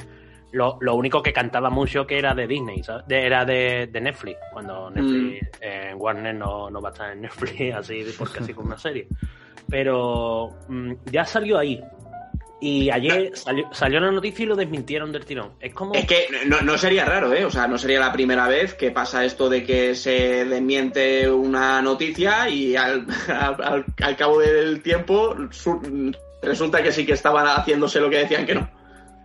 Lo, lo único que cantaba mucho que era de Disney, ¿sabes? De- era de, de Netflix, cuando Netflix, eh, Warner no, no va a estar en Netflix así porque así como una serie. Pero mm, ya salió ahí. Y ayer salió, salió la noticia y lo desmintieron del tirón. Es como... Es que no, no sería raro, ¿eh? O sea, no sería la primera vez que pasa esto de que se desmiente una noticia y al, al- al- cabo del tiempo su- resulta que sí que estaban haciéndose lo que decían que no.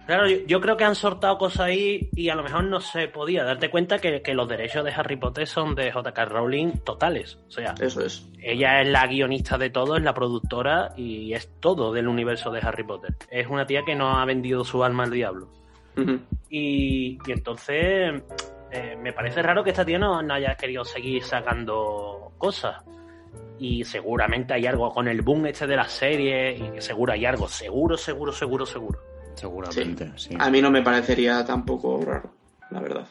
Claro, yo, yo creo que han sortado cosas ahí y a lo mejor no se podía darte cuenta que, que los derechos de Harry Potter son de J.K. Rowling totales. O sea, Eso es. ella es la guionista de todo, es la productora y es todo del universo de Harry Potter. Es una tía que no ha vendido su alma al diablo. Y, y entonces eh, me parece raro que esta tía no, no haya querido seguir sacando cosas. Y seguramente hay algo con el boom este de las series y que seguro hay algo, seguro, seguro, seguro, seguro. Seguramente, sí. A mí no me parecería tampoco raro, la verdad.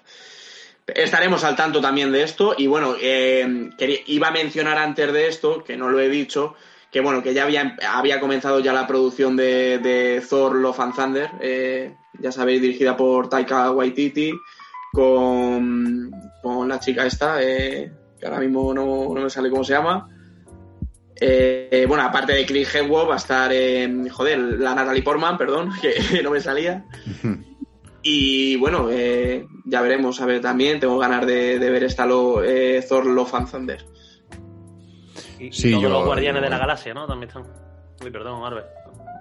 Estaremos al tanto también de esto y bueno, eh, quería- iba a mencionar antes de esto, que no lo he dicho, que bueno, que ya había, había comenzado ya la producción de, de Thor Love and Thunder, eh, ya sabéis, dirigida por Taika Waititi, con, con la chica esta, eh, que ahora mismo no, no me sale cómo se llama. Eh, bueno, aparte de Chris Hemsworth va a estar, eh, joder, la Natalie Portman, perdón, que no me salía. Y bueno, eh, ya veremos, a ver, también tengo ganas de, de ver esta lo, eh, Thor Love and Thunder. Y, y Sí, todos yo- los guardianes de la galaxia, ¿no? También están. Uy, perdón, Albert.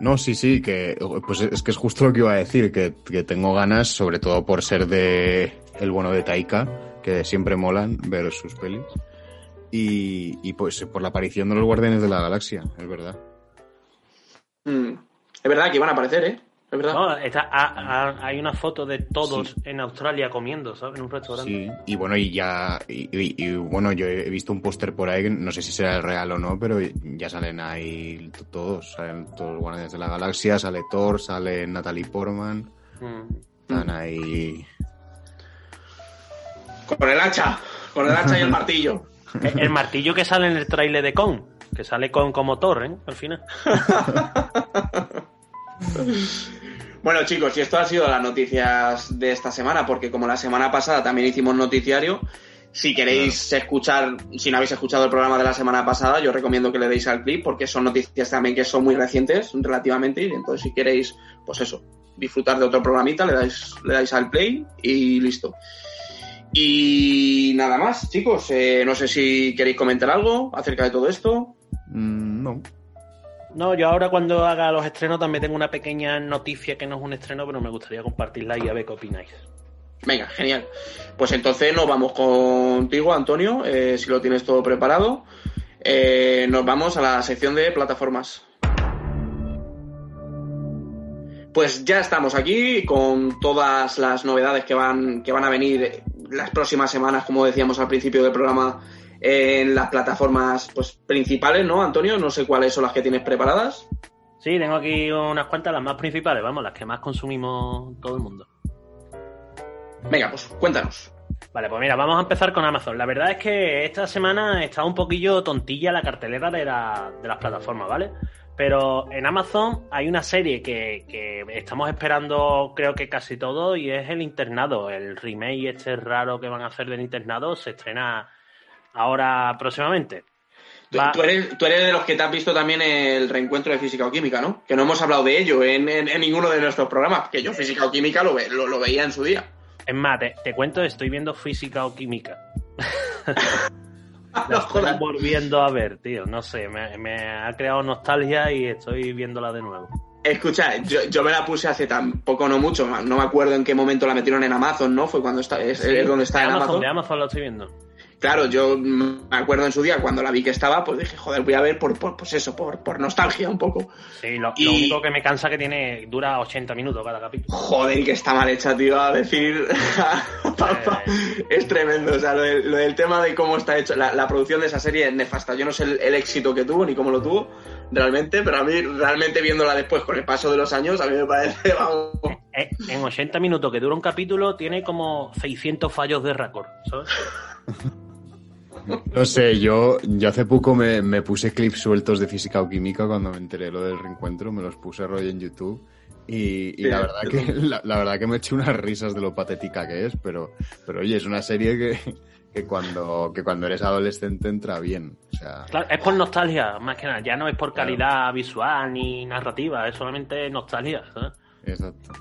No, sí, sí, que pues es que es justo lo que iba a decir, que, que tengo ganas, sobre todo por ser de el bueno de Taika, que siempre molan ver sus pelis. Y, y pues por la aparición de los Guardianes de la Galaxia, es verdad. Mm. Es verdad que iban a aparecer, ¿eh? Es verdad. No, está, ha- ha- hay una foto de todos en Australia comiendo, ¿sabes? En un restaurante. Sí, y bueno, y ya, y, y- y, bueno, yo he visto un póster por ahí, no sé si será el real o no, pero ya salen ahí todos, salen todos los Guardianes de la Galaxia, sale Thor, sale Natalie Portman, Mm. están ahí... Con el hacha, con el hacha y el martillo. El, martillo que sale en el trailer de Con, que sale con como Thor, ¿eh? Al final. Bueno, chicos, y esto ha sido las noticias de esta semana, porque como la semana pasada también hicimos noticiario, si queréis escuchar, si no habéis escuchado el programa de la semana pasada, yo recomiendo que le deis al clip, porque son noticias también que son muy recientes, relativamente, y entonces si queréis, pues eso, disfrutar de otro programita, le dais, le dais al play y listo. Y nada más, chicos, eh, no sé si queréis comentar algo acerca de todo esto. Mm, no. No, yo ahora cuando haga los estrenos también tengo una pequeña noticia que no es un estreno, pero me gustaría compartirla y a ver qué opináis. Venga, genial. Pues entonces nos vamos contigo, Antonio, eh, si lo tienes todo preparado. Eh, nos vamos a la sección de plataformas. Pues ya estamos aquí con todas las novedades que van, que van a venir las próximas semanas, como decíamos al principio del programa, en las plataformas pues, principales, ¿no, Antonio? No sé cuáles son las que tienes preparadas. Sí, tengo aquí unas cuantas, las más principales, vamos, las que más consumimos todo el mundo. Venga, pues cuéntanos. Vale, pues mira, vamos a empezar con Amazon. La verdad es que esta semana está un poquillo tontilla la cartelera de, la- de las plataformas, ¿vale? Pero en Amazon hay una serie que, que estamos esperando, creo que casi todo, y es El Internado. El remake este raro que van a hacer del Internado se estrena ahora próximamente. Tú, eres, tú eres de los que te has visto también el reencuentro de física o química, ¿no? Que no hemos hablado de ello en, en- en ninguno de nuestros programas, que yo física o química lo, ve- lo, lo veía en su día. Es más, te, te cuento, estoy viendo física o química. La estoy volviendo a ver, tío. No sé, me, me ha creado nostalgia y estoy viéndola de nuevo. Escucha, yo, yo me la puse hace tan poco, no mucho, no me acuerdo en qué momento la metieron en Amazon, ¿no? Fue cuando está, es, es donde está en Amazon, Amazon. de Amazon lo estoy viendo. Claro, yo me acuerdo en su día cuando la vi que estaba, pues dije, joder, voy a ver por, por pues eso, por, por nostalgia un poco. Sí, lo, Y- lo único que me cansa que tiene dura 80 minutos cada capítulo. Joder, que está mal hecha, tío, a decir. es tremendo, o sea, lo, del- lo del tema de cómo está hecho. La, la producción de esa serie es nefasta. Yo no sé el, el éxito que tuvo ni cómo lo tuvo realmente, pero a mí, realmente viéndola después con el paso de los años, a mí me parece, vamos. Eh, En 80 minutos que dura un capítulo tiene como 600 fallos de récord, ¿sabes? No sé, yo, yo hace poco me, me puse clips sueltos de física o química cuando me enteré lo del reencuentro, me los puse rollo en YouTube y, y Sí, la verdad que la, la verdad que me eché unas risas de lo patética que es, pero, pero oye, es una serie que, que cuando, que cuando eres adolescente entra bien. O sea, Claro, es por nostalgia, más que nada. Ya no es por Claro. calidad visual ni narrativa, es solamente nostalgia, ¿sabes? exacto.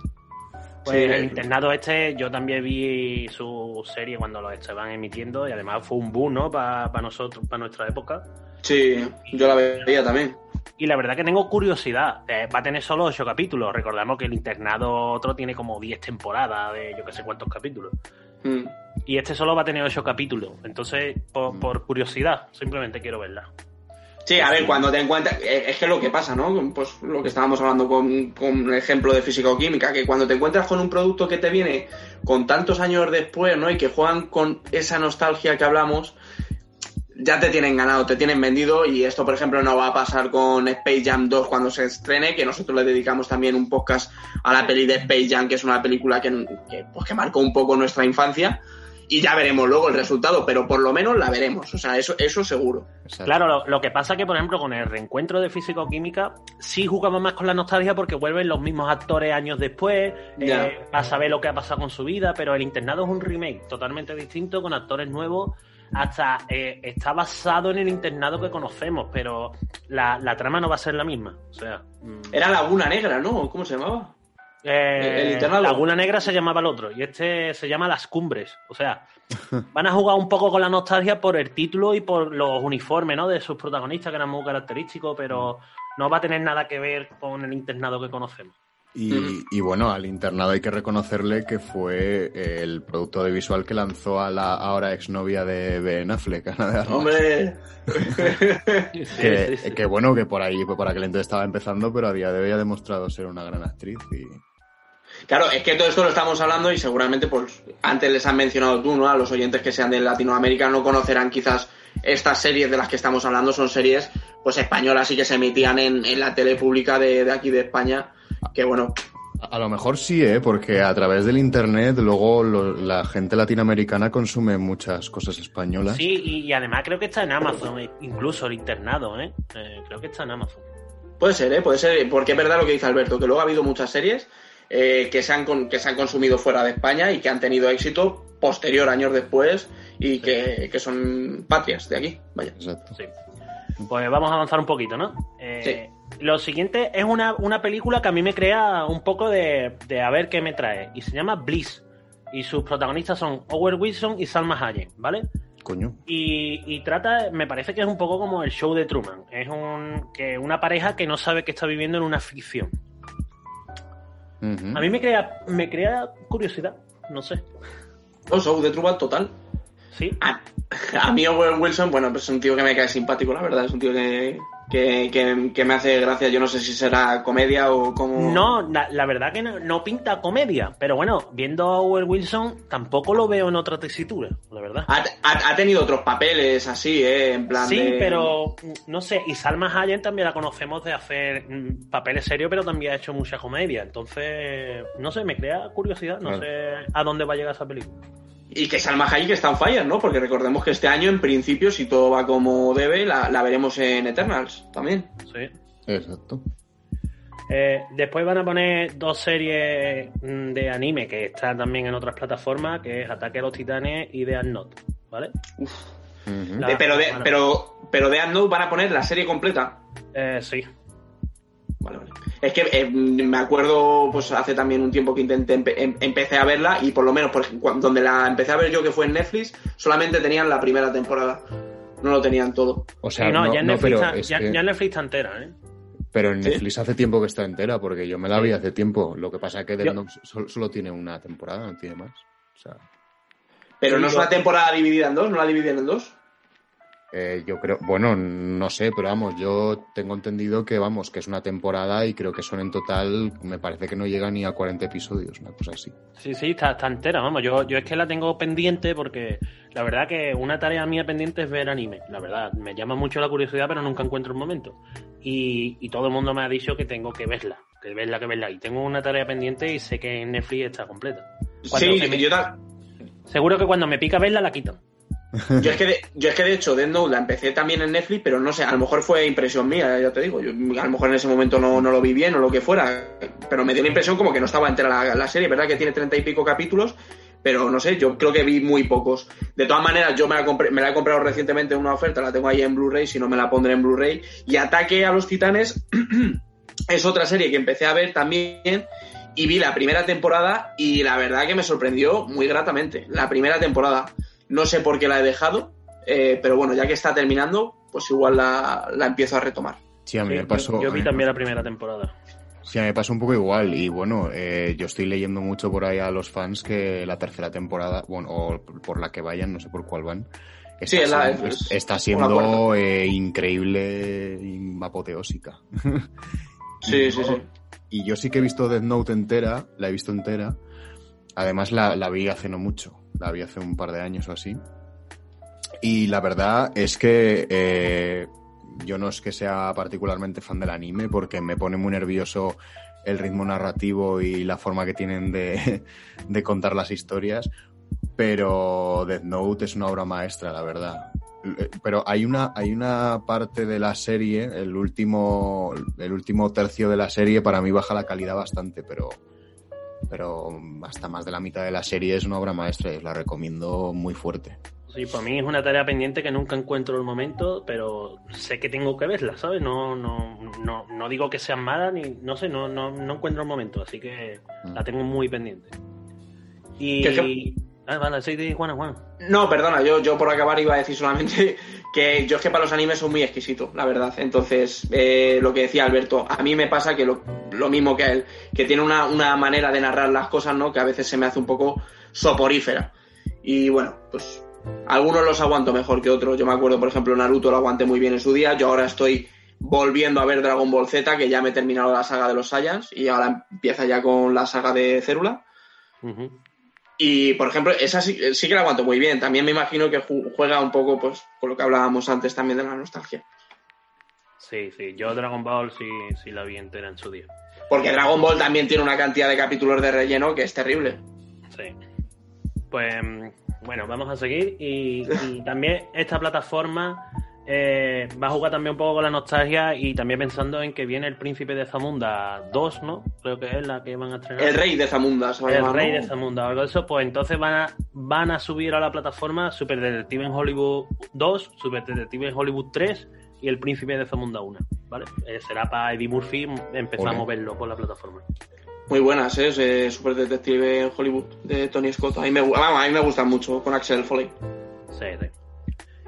Pues Sí, el internado este, yo también vi su serie cuando lo estaban emitiendo y además fue un boom, ¿no? Para nosotros, para nuestra época. Sí, yo la veía también. Y la verdad que tengo curiosidad. Eh, va a tener solo ocho capítulos. Recordamos que el internado otro tiene como 10 temporadas de yo que sé cuántos capítulos. Mm. Y este solo va a tener ocho capítulos. Entonces, por, por curiosidad, simplemente quiero verla. Sí, a ver, cuando te encuentras. eh, Es que lo que pasa, ¿no? Pues lo que estábamos hablando con, con el ejemplo de física o química, que cuando te encuentras con un producto que te viene con tantos años después, ¿no? Y que juegan con esa nostalgia que hablamos, ya te tienen ganado, te tienen vendido. Y esto, por ejemplo, no va a pasar con Space Jam 2 cuando se estrene, que nosotros le dedicamos también un podcast a la peli de Space Jam, que es una película que, que, pues, que marcó un poco nuestra infancia. Y ya veremos luego el resultado, pero por lo menos la veremos. O sea, eso, eso seguro. Exacto. Claro, lo, lo que pasa que, por ejemplo, con el reencuentro de físico-química, sí jugamos más con la nostalgia porque vuelven los mismos actores años después, Ya. eh, para saber lo que ha pasado con su vida, pero el internado es un remake totalmente distinto, con actores nuevos. Hasta eh, está basado en el internado que conocemos, pero la, la trama no va a ser la misma. O sea, mm, Era Laguna Negra, ¿no? ¿Cómo se llamaba? Eh, el internado. Laguna Negra se llamaba el otro y este se llama Las Cumbres. O sea, van a jugar un poco con la nostalgia por el título y por los uniformes ¿no? de sus protagonistas, que eran muy característicos, pero no va a tener nada que ver con el internado que conocemos. Y, bueno, al internado hay que reconocerle que fue el producto audiovisual que lanzó a la ahora exnovia de Ben Affleck, Ana de. Hombre. que, que bueno, que por ahí, por aquel entonces estaba empezando, pero a día de hoy ha demostrado ser una gran actriz. Y... Claro, es que todo esto lo estamos hablando y seguramente, pues, antes les han mencionado tú, ¿no? A los oyentes que sean de Latinoamérica no conocerán quizás estas series de las que estamos hablando, son series, pues, españolas y que se emitían en, en la tele pública de, de aquí de España, que bueno, A, lo mejor sí, ¿eh? porque a través del internet luego lo- la gente latinoamericana consume muchas cosas españolas. Sí, y, y además creo que está en Amazon, eh, incluso el internado, ¿eh? Eh, Creo que está en Amazon. puede ser, ¿eh? Puede ser, porque es verdad lo que dice Alberto, que luego ha habido muchas series eh, que, se han con- que se han consumido fuera de España y que han tenido éxito posterior, años después, y que, que son patrias de aquí, vaya. Exacto. Sí. Pues vamos a avanzar un poquito, ¿no? Eh, Lo siguiente es una, una película que a mí me crea un poco de, de a ver qué me trae. Y se llama Bliss. Y sus protagonistas son Owen Wilson y Salma Hayek, ¿vale? Coño. Y, y trata, me parece que es un poco como el show de Truman. Es un, que una pareja que no sabe que está viviendo en una ficción. A mí me crea, me crea curiosidad, no sé. Oh, show de Truman total. ¿Sí? A, a mí Owen Wilson, bueno, pues es un tío que me cae simpático, la verdad. Es un tío que, que, que- que me hace gracia. Yo no sé si será comedia o como... No, la, la verdad que no, no pinta comedia, pero bueno, viendo a Owen Wilson tampoco lo veo en otra tesitura, la verdad. Ha, ha- ha tenido otros papeles así, ¿eh? En plan Sí, de- pero mm, no sé, y Salma Hayek también la conocemos de hacer mm, papeles serios, pero también ha hecho mucha comedia, entonces, no sé, me crea curiosidad, no Claro. sé a dónde va a llegar esa película. Y que Salma Hayek está en fire, ¿no? Porque recordemos que este año, en principio, si todo va como debe, la, la veremos en Eternals también. Sí. Exacto. Eh, después van a poner dos series mm, de anime que están también en otras plataformas, que es Ataque a los Titanes y Death Note, ¿vale? La- De- pero, de, bueno. pero, pero de Note van a poner la serie completa. Eh, sí. Vale, vale. Es que eh, me acuerdo, pues hace también un tiempo que intenté, empe- em- empecé a verla y por lo menos por, donde la empecé a ver yo, que fue en Netflix, solamente tenían la primera temporada. No lo tenían todo. O sea, Sí, no, no, ya, en no, Netflix pero está- es ya- que- ya en Netflix está entera, ¿eh? pero en ¿Sí? Netflix hace tiempo que está entera, porque yo me la vi hace tiempo. Lo que pasa es que Death Yo- solo, solo tiene una temporada, no tiene más. O sea, Pero no es una temporada dividida en dos, no la dividen en dos. Eh, yo creo, bueno, no sé, pero vamos, yo tengo entendido que, vamos, que es una temporada y creo que son en total, me parece que no llega ni a 40 episodios, una cosa así. Sí, sí, está, está entera, vamos. Yo, yo es que la tengo pendiente porque la verdad que una tarea mía pendiente es ver anime. La verdad, me llama mucho la curiosidad, pero nunca encuentro el momento. Y, y todo el mundo me ha dicho que tengo que verla, que verla, que verla. Y tengo una tarea pendiente y sé que en Netflix está completa. Cuando Sí, se me- yo, ta- Seguro que cuando me pica verla la quitan. Yo es que de, yo es que de hecho Death Note la empecé también en Netflix, pero no sé, a lo mejor fue impresión mía, ya te digo. Yo, a lo mejor en ese momento no, no lo vi bien o lo que fuera, pero me dio la impresión como que no estaba entera la, serie, ¿verdad? Que tiene treinta y pico capítulos, pero no sé, yo creo que vi muy pocos. De todas maneras, yo me la, compré- me la he comprado recientemente en una oferta, la tengo ahí en Blu-ray, si no me la pondré en Blu-ray. Y Ataque a los Titanes es otra serie que empecé a ver también y vi la primera temporada y la verdad que me sorprendió muy gratamente. La primera temporada, no sé por qué la he dejado, eh, pero bueno, ya que está terminando, pues igual la, la empiezo a retomar. Sí, a mí Sí, me pasó. yo, yo a mí vi también la primera temporada. Sí, a mí me pasó un poco igual. Y bueno, eh, yo estoy leyendo mucho por ahí a los fans que la tercera temporada, bueno, o por la que vayan, no sé por cuál van, está Sí, la- siendo, es- está siendo eh, increíble y apoteósica. Sí, sí, yo- sí. Y yo sí que he visto Death Note entera, la he visto entera. Además la, la vi hace no mucho, la vi hace un par de años o así. Y la verdad es que eh, yo no es que sea particularmente fan del anime porque me pone muy nervioso el ritmo narrativo y la forma que tienen de, de contar las historias, pero Death Note es una obra maestra, la verdad. Eh, Pero hay una, hay una parte de la serie, el último, el último tercio de la serie, para mí baja la calidad bastante, pero, pero hasta más de la mitad de la serie es una obra maestra y os la recomiendo muy fuerte. Sí, para mí es una tarea pendiente que nunca encuentro el momento, pero sé que tengo que verla, ¿sabes? No, no, no, no digo que sean malas, ni no sé, no, no, no encuentro el momento, así que Mm. la tengo muy pendiente. Y. Yo- Ah, vale, Juan. No, perdona, yo, yo por acabar iba a decir solamente que yo es que para los animes soy muy exquisito, la verdad. Entonces, eh, lo que decía Alberto, a mí me pasa que lo, lo mismo que a él, que tiene una, una manera de narrar las cosas, ¿no? Que a veces se me hace un poco soporífera. Y bueno, pues algunos los aguanto mejor que otros. Yo me acuerdo, por ejemplo, Naruto lo aguanté muy bien en su día. Yo ahora estoy volviendo a ver Dragon Ball Z, que ya me he terminado la saga de los Saiyans, y ahora empieza ya con la saga de Célula. Ujú. Y, por ejemplo, esa sí, sí que la aguanto muy bien. También me imagino que ju- juega un poco, pues, con lo que hablábamos antes también de la nostalgia. Sí, sí, yo Dragon Ball sí, sí la vi entera en su día. Porque Dragon Ball también tiene una cantidad de capítulos de relleno que es terrible. Sí. Pues mm, bueno, vamos a seguir. Y, y también esta plataforma eh, va a jugar también un poco con la nostalgia y también pensando en que viene el Príncipe de Zamunda 2, ¿no? Creo que es la que van a estrenar. El rey de Zamunda se va El llamar, rey ¿no? de Zamunda algo de eso, pues entonces van a, van a subir a la plataforma Super Detective en Hollywood 2, Super Detective en Hollywood 3 y El Príncipe de Zamunda 1, ¿vale? Eh, será para Eddie Murphy empezar a moverlo por la plataforma. Muy buenas, ¿eh? Ese Super Detective en Hollywood de Tony Scott. A mí me, a mí me gustan mucho con Axel Foley. Sí, sí.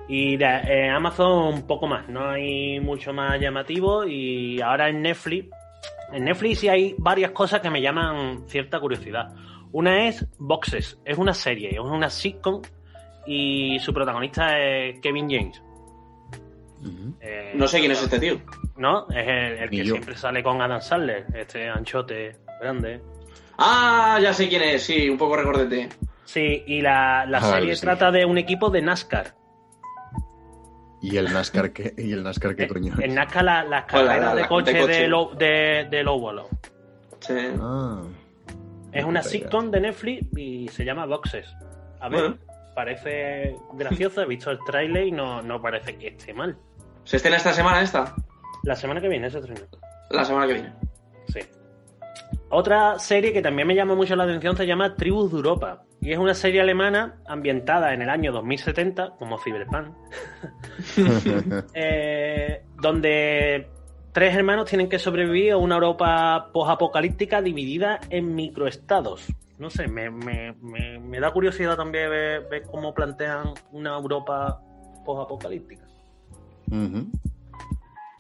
Y de eh, Amazon un poco más, no hay mucho más llamativo y ahora en Netflix, en Netflix sí hay varias cosas que me llaman cierta curiosidad. Una es Boxes, es una serie, es una sitcom y su protagonista es Kevin James. Eh, No sé quién es este tío. ¿No? Es el, que yo. siempre sale con Adam Sandler, este anchote grande. Ah, ya sé quién es, sí, un poco recordete. Sí, y la, la Ah, serie sí. trata de un equipo de NASCAR. ¿Y el NASCAR qué, y el NASCAR qué Eh, coño? En NASCAR la- las carreras la- de la- coche de de, coche. lo- de, de low bolo. Sí. Ah. Es una sitcom de Netflix y se llama Boxes. A ver, Bueno. parece graciosa, he visto el tráiler y no, no parece que esté mal. ¿Se estrena esta semana esta? La semana que viene se estrena. La semana que viene. Sí. Otra serie que también me llama mucho la atención se llama Tribus de Europa. Y es una serie alemana ambientada en el año 2070, como Cyberpunk, eh, donde tres hermanos tienen que sobrevivir a una Europa post-apocalíptica dividida en microestados. No sé, me, me- me- me da curiosidad también ver, cómo plantean una Europa post-apocalíptica. Ujú.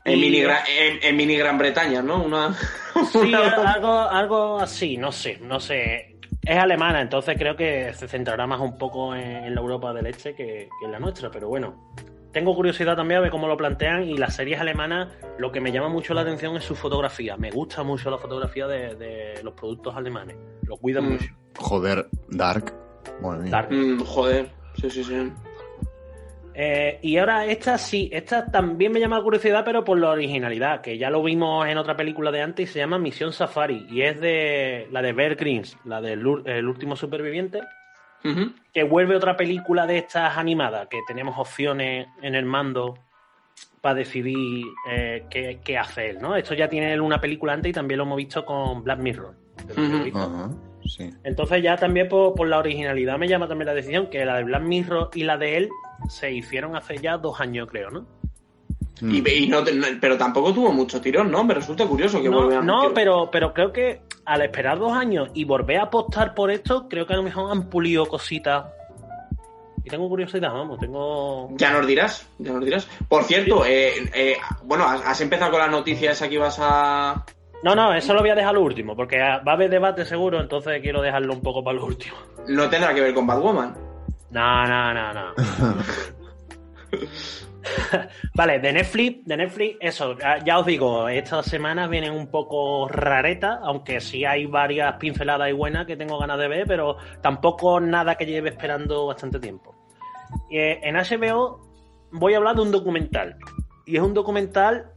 En, Y- mini, Gra- en, en mini Gran Bretaña, ¿no? Una... Sí, una- algo, algo así, no sé, no sé. Es alemana, entonces creo que se centrará más un poco en, en la Europa del Este que, que en la nuestra, pero bueno. Tengo curiosidad también a ver cómo lo plantean y las series alemanas, lo que me llama mucho la atención es su fotografía. Me gusta mucho la fotografía de, de los productos alemanes. Lo cuidan Mm. mucho. Joder, Dark. Madre mía. Dark. Mm, joder, sí, sí, sí. Eh, y ahora esta sí, esta también me llama la curiosidad, pero por la originalidad, que ya lo vimos en otra película de antes y se llama Misión Safari. Y es de la de Bear Grylls, la del el último superviviente. Que vuelve otra película de estas animadas, que tenemos opciones en el mando para decidir eh, qué, qué hacer, ¿no? Esto ya tiene una película antes y también lo hemos visto con Black Mirror. que lo sí. Entonces ya también por, por la originalidad me llama también la decisión que la de Black Mirror y la de él se hicieron hace ya dos años, creo, ¿no? Mm. Y, y no, no- pero tampoco tuvo mucho tirón, ¿no? Me resulta curioso que No, vuelvan a no, pero, pero creo que al esperar dos años y volver a apostar por esto, creo que a lo mejor han pulido cositas y tengo curiosidad, vamos, tengo... Ya nos dirás, ya nos dirás. Por cierto, eh, eh, bueno, has has empezado con la noticia esa que ibas a... No, no, eso lo voy a dejar lo último, porque va a haber debate seguro, entonces quiero dejarlo un poco para lo último. No tendrá que ver con Batwoman. No, no, no, no. vale, de Netflix, de Netflix, eso, ya- ya os digo, estas semanas vienen un poco raretas, aunque sí hay varias pinceladas y buenas que tengo ganas de ver, pero tampoco nada que lleve esperando bastante tiempo. Eh, en HBO voy a hablar de un documental, y es un documental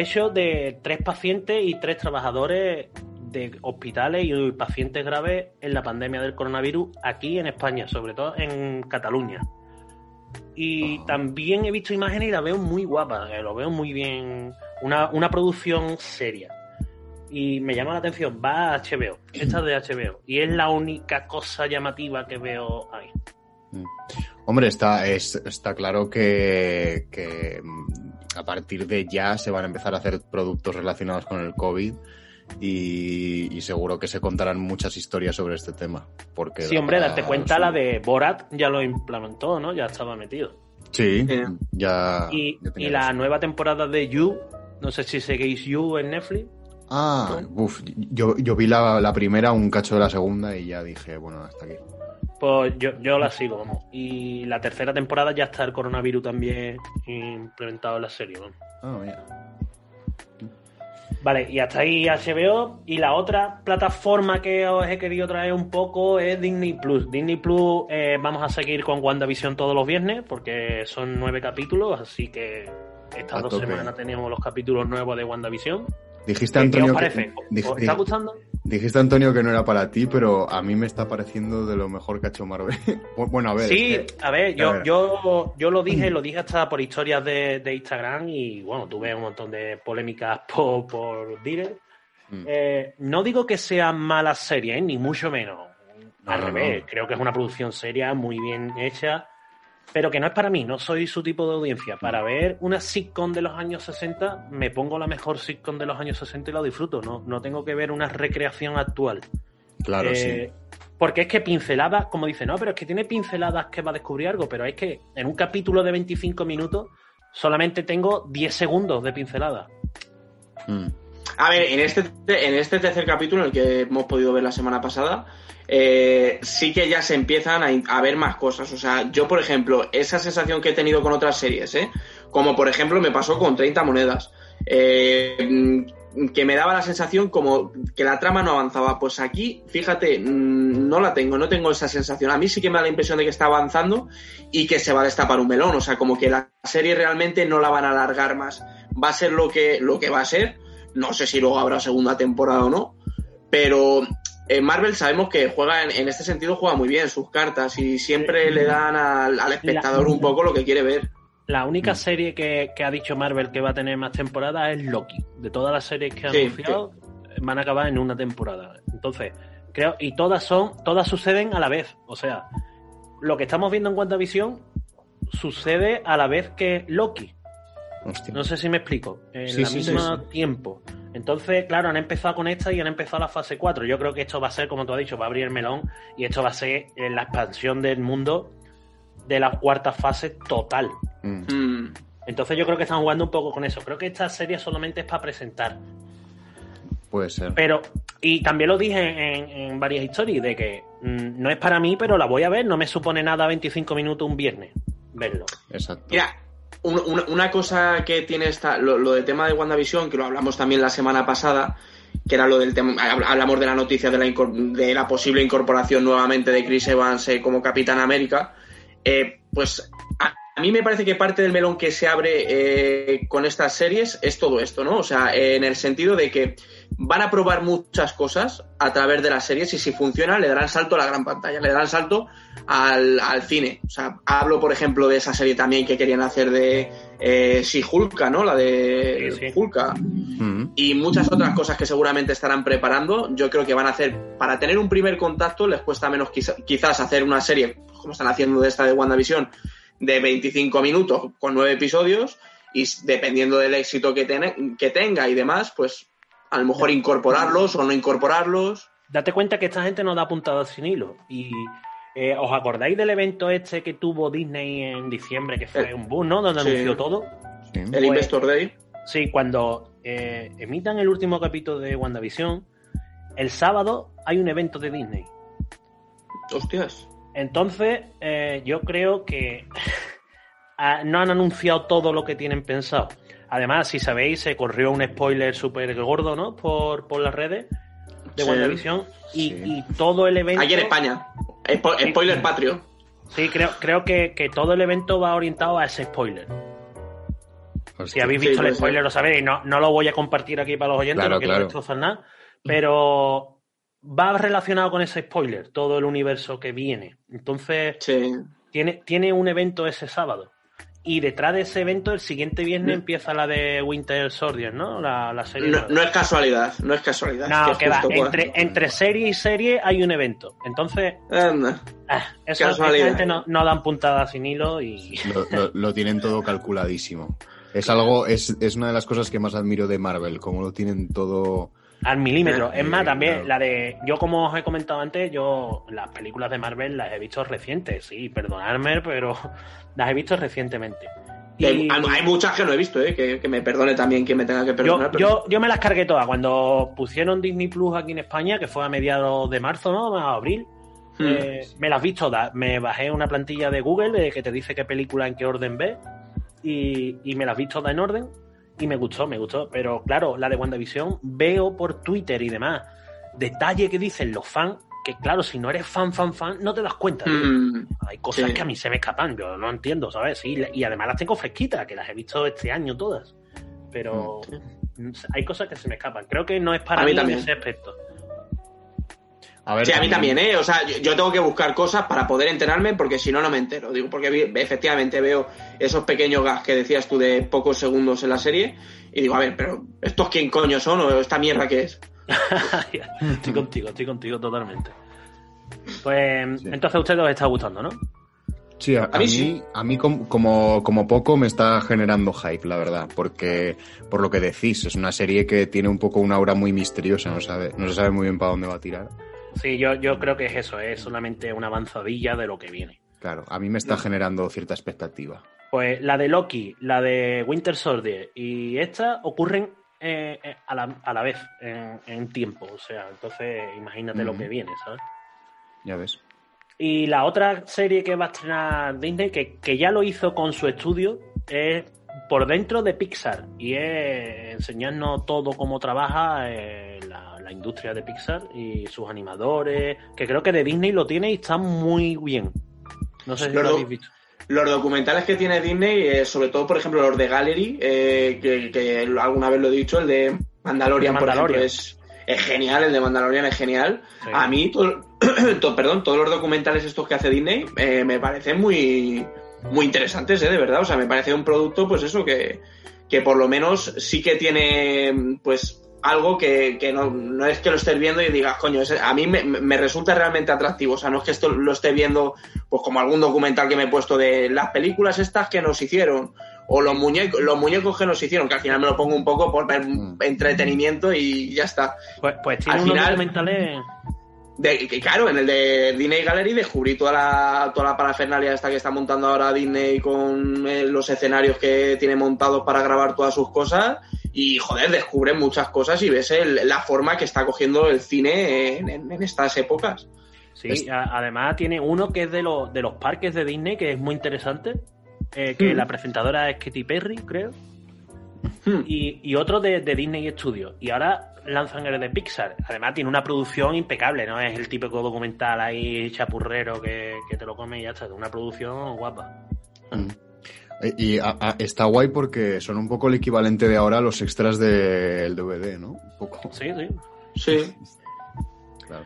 hecho de tres pacientes y tres trabajadores de hospitales y pacientes graves en la pandemia del coronavirus aquí en España, sobre todo en Cataluña. Y también he visto imágenes y la veo muy guapa, eh, lo veo muy bien, una, una producción seria. Y me llama la atención, va a HBO, esta es de HBO, y es la única cosa llamativa que veo ahí. Hombre, está, es, está claro que, que mm, a partir de ya se van a empezar a hacer productos relacionados con el COVID y, y seguro que se contarán muchas historias sobre este tema. Porque Sí, hombre, para date cuenta, su- la de Borat ya lo implementó, ¿no? Ya estaba metido. Sí, Eh. ya. Y, ya y la nueva temporada de You, no sé si seguís You en Netflix. Ah, uff, yo, yo vi la, la primera, un cacho de la segunda y ya dije, bueno, hasta aquí. Pues yo, yo la sigo, vamos. Y la tercera temporada ya está el coronavirus también implementado en la serie, vamos. Ah, mira. Vale, y hasta ahí HBO. Y la otra plataforma que os he querido traer un poco es Disney Plus. Disney Plus eh, vamos a seguir con WandaVision todos los viernes porque son nueve capítulos, así que estas A dos tope. semanas tenemos los capítulos nuevos de WandaVision. Dijiste, ¿Qué, qué os Antonio, parece? que, ¿Os está gustando? Dijiste, Antonio, que no era para ti, pero a mí me está pareciendo de lo mejor que ha hecho Marvel. bueno, a ver. Sí, que- a ver, a yo, ver. yo, yo lo dije, lo dije hasta por historias de, de Instagram y bueno, tuve un montón de polémicas por, por direct. Mm. Eh, no digo que sea mala serie, ¿eh? ni mucho menos. No, Al no, revés, no. creo que es una producción seria, muy bien hecha, pero que no es para mí, no soy su tipo de audiencia. Para ver una sitcom de los años 60, me pongo la mejor sitcom de los años 60 y la disfruto. No, no tengo que ver una recreación actual. Claro, Eh, Porque es que pinceladas, como dice, no, pero es que tiene pinceladas que va a descubrir algo, pero es que en un capítulo de 25 minutos solamente tengo 10 segundos de pincelada. sí. Mm. A ver, en este, en este tercer capítulo, en el que hemos podido ver la semana pasada, eh, sí que ya se empiezan a, ver más cosas. O sea, yo, por ejemplo, esa sensación que he tenido con otras series, ¿eh? como por ejemplo me pasó con 30 monedas, eh, mm, que me daba la sensación como que la trama no avanzaba. Pues aquí, fíjate, mm, no la tengo, no tengo esa sensación. A mí sí que me da la impresión de que está avanzando y que se va a destapar un melón. O sea, como que la serie realmente no la van a alargar más. Va a ser lo que, lo que va a ser. No sé si luego habrá segunda temporada o no. Pero en Marvel sabemos que juega en, en este sentido juega muy bien sus cartas y siempre le dan al, al espectador un poco lo que quiere ver. La única Mm. serie que, que ha dicho Marvel que va a tener más temporadas es Loki. De todas las series que han Sí, anunciado, van a acabar en una temporada. Entonces, creo, y todas son, todas suceden a la vez. O sea, lo que estamos viendo en WandaVision sucede a la vez que Loki. Hostia. No sé si me explico. En Sí, el sí, sí, mismo sí. tiempo. Entonces, claro, han empezado con esta y han empezado la fase 4. Yo creo que esto va a ser, como tú has dicho, va a abrir el melón y esto va a ser eh, la expansión del mundo de la cuarta fase total. Mm. Mm. Entonces yo creo que están jugando un poco con eso. Creo que esta serie solamente es para presentar. Puede ser. Pero, y también lo dije en, en varias historias, de que mm, no es para mí, pero la voy a ver. No me supone nada 25 minutos un viernes verlo. Exacto. Mira, una, cosa que tiene esta, lo, lo de tema de WandaVision, que lo hablamos también la semana pasada, que era lo del tema, hab- hablamos de la noticia de la, de la posible incorporación nuevamente de Chris Evans eh, como Capitán América, eh, pues a, a mí me parece que parte del melón que se abre eh, con estas series es todo esto, ¿no? O sea, en el sentido de que van a probar muchas cosas a través de las series y si funciona le darán salto a la gran pantalla, le darán salto al, al cine. O sea, hablo, por ejemplo, de esa serie también que querían hacer de eh, Hulka, ¿no? La de Sí, sí. Hulka. Mm. Y muchas otras cosas que seguramente estarán preparando. Yo creo que van a hacer, para tener un primer contacto, les cuesta menos quizá- quizás hacer una serie, como están haciendo de esta de WandaVision, de 25 minutos con nueve episodios. Y dependiendo del éxito que, tene- que tenga y demás, pues a lo mejor incorporarlos o no incorporarlos. Date cuenta que esta gente no da puntadas sin hilo. Y Eh, ¿Os acordáis del evento este que tuvo Disney en diciembre, que fue El- un boom, ¿no? Donde sí. anunció todo. Sí. El Pues- Investor Day. Sí, cuando eh, emitan el último capítulo de WandaVision, el sábado hay un evento de Disney. Hostias. Entonces, eh, yo creo que ah, no han anunciado todo lo que tienen pensado. Además, si sabéis, se corrió un spoiler súper gordo, ¿no? Por, por las redes de Sí. WandaVision. Y, Sí. y todo el evento. En España. Spo- Sí. Spoiler patrio. Sí, creo, creo que, que todo el evento va orientado a ese spoiler. Si habéis visto el spoiler, lo sabéis. No, no lo voy a compartir aquí para los oyentes, Claro, no quiero claro. destrozar nada. Pero va relacionado con ese spoiler, todo el universo que viene. Entonces, Sí. tiene, tiene un evento ese sábado. Y detrás de ese evento, el siguiente viernes empieza la de Winter Soldier, ¿no? La, la serie. No, es casualidad, no es casualidad. No, que va. Entre, entre serie y serie hay un evento. Entonces, Anda. ah, eso gente no, no dan puntadas sin hilo y. Lo, lo- lo tienen todo calculadísimo. Es algo, es, es una de las cosas que más admiro de Marvel, como lo tienen todo. Al milímetro. Es más, también la de. Yo, como os he comentado antes, yo las películas de Marvel las he visto recientes. Sí, perdonadme, pero las he visto recientemente. Y Hay, Y- hay- muchas que no he visto, ¿eh? que, que me perdone también quien me tenga que Yo, perdonar. pero- yo, yo me las cargué todas. Cuando pusieron Disney Plus aquí en España, que fue a mediados de marzo, ¿no? A abril. Hmm. eh, me las vi todas. Me bajé una plantilla de Google eh, que te dice qué película en qué orden ves. Y, y me las vi todas en orden. Y me gustó, me gustó. Pero claro, la de WandaVision veo por Twitter y demás detalle que dicen los fans. Que claro, si no eres fan, fan, fan, no te das cuenta. Mm, Hay cosas Sí. que a mí se me escapan, yo no entiendo, ¿sabes? Sí, y además las tengo fresquitas, que las he visto este año todas. Pero mm, hay cosas que se me escapan. Creo que no es para A mí mí, en ese aspecto. A ver, Sí, a mí también, ¿eh? O sea, yo, yo tengo que buscar cosas para poder enterarme porque si no, no me entero. Digo, porque efectivamente veo esos pequeños gas que decías tú de pocos segundos en la serie y digo, a ver, pero ¿estos quién coño son o esta mierda qué es? estoy contigo, estoy contigo totalmente. Pues Sí. entonces a ustedes os está gustando, ¿no? Sí, a, A mí sí. a mí com- como, como poco me está generando hype, la verdad, porque por lo que decís, es una serie que tiene un poco una aura muy misteriosa, no, sabe, no se sabe muy bien para dónde va a tirar. Sí, yo, yo creo que es eso, es solamente una avanzadilla de lo que viene. Claro, a mí me está generando cierta expectativa. Pues la de Loki, la de Winter Soldier y esta ocurren eh, eh, a, la, a la vez en, en tiempo. O sea, entonces imagínate lo que viene, ¿sabes? Ya ves. Y la otra serie que va a estrenar Disney, que, que ya lo hizo con su estudio, es por dentro de Pixar. Y es enseñarnos todo cómo trabaja eh, la, industria de Pixar y sus animadores, que creo que de Disney lo tiene y está muy bien. No sé si Los lo habéis visto. Los documentales que tiene Disney, eh, sobre todo, por ejemplo, los de Gallery, eh, que, que alguna vez lo he dicho, el de Mandalorian, De por ejemplo, es, es genial, el de Mandalorian es genial. Sí. A mí, todo- to- perdón, todos los documentales estos que hace Disney eh, me parecen muy, muy interesantes, eh, de verdad. O sea, me parece un producto, pues eso, que, que por lo menos sí que tiene, pues, algo que, que no, no es que lo estés viendo y digas, coño, ese- a mí me, me resulta realmente atractivo. O sea, no es que esto lo esté viendo, pues como algún documental que me he puesto de las películas estas que nos hicieron. O los muñecos, los muñecos que nos hicieron, que al final me lo pongo un poco por ver Mm. entretenimiento y ya está. Pues, pues tiene Al unos final- documentales. De, claro, en el de Disney Gallery descubrí toda la, toda la parafernalia esta que está montando ahora Disney con eh, los escenarios que tiene montados para grabar todas sus cosas y joder, descubres muchas cosas y ves el- la forma que está cogiendo el cine en, en- en estas épocas. Sí, Es- a- además tiene uno que es de, los de los parques de Disney, que es muy interesante. eh, que Mm. la presentadora es Katy Perry, creo. Hmm. y, y otro de, de Disney Studios. Y ahora lanzan el de Pixar. Además tiene una producción impecable, no es el típico documental ahí chapurrero que, que te lo come y ya está. Es una producción guapa. Mm. Eh, Y a- a- está guay porque son un poco el equivalente de ahora a los extras del DVD, ¿no? Un poco. Sí, sí. Sí. Claro.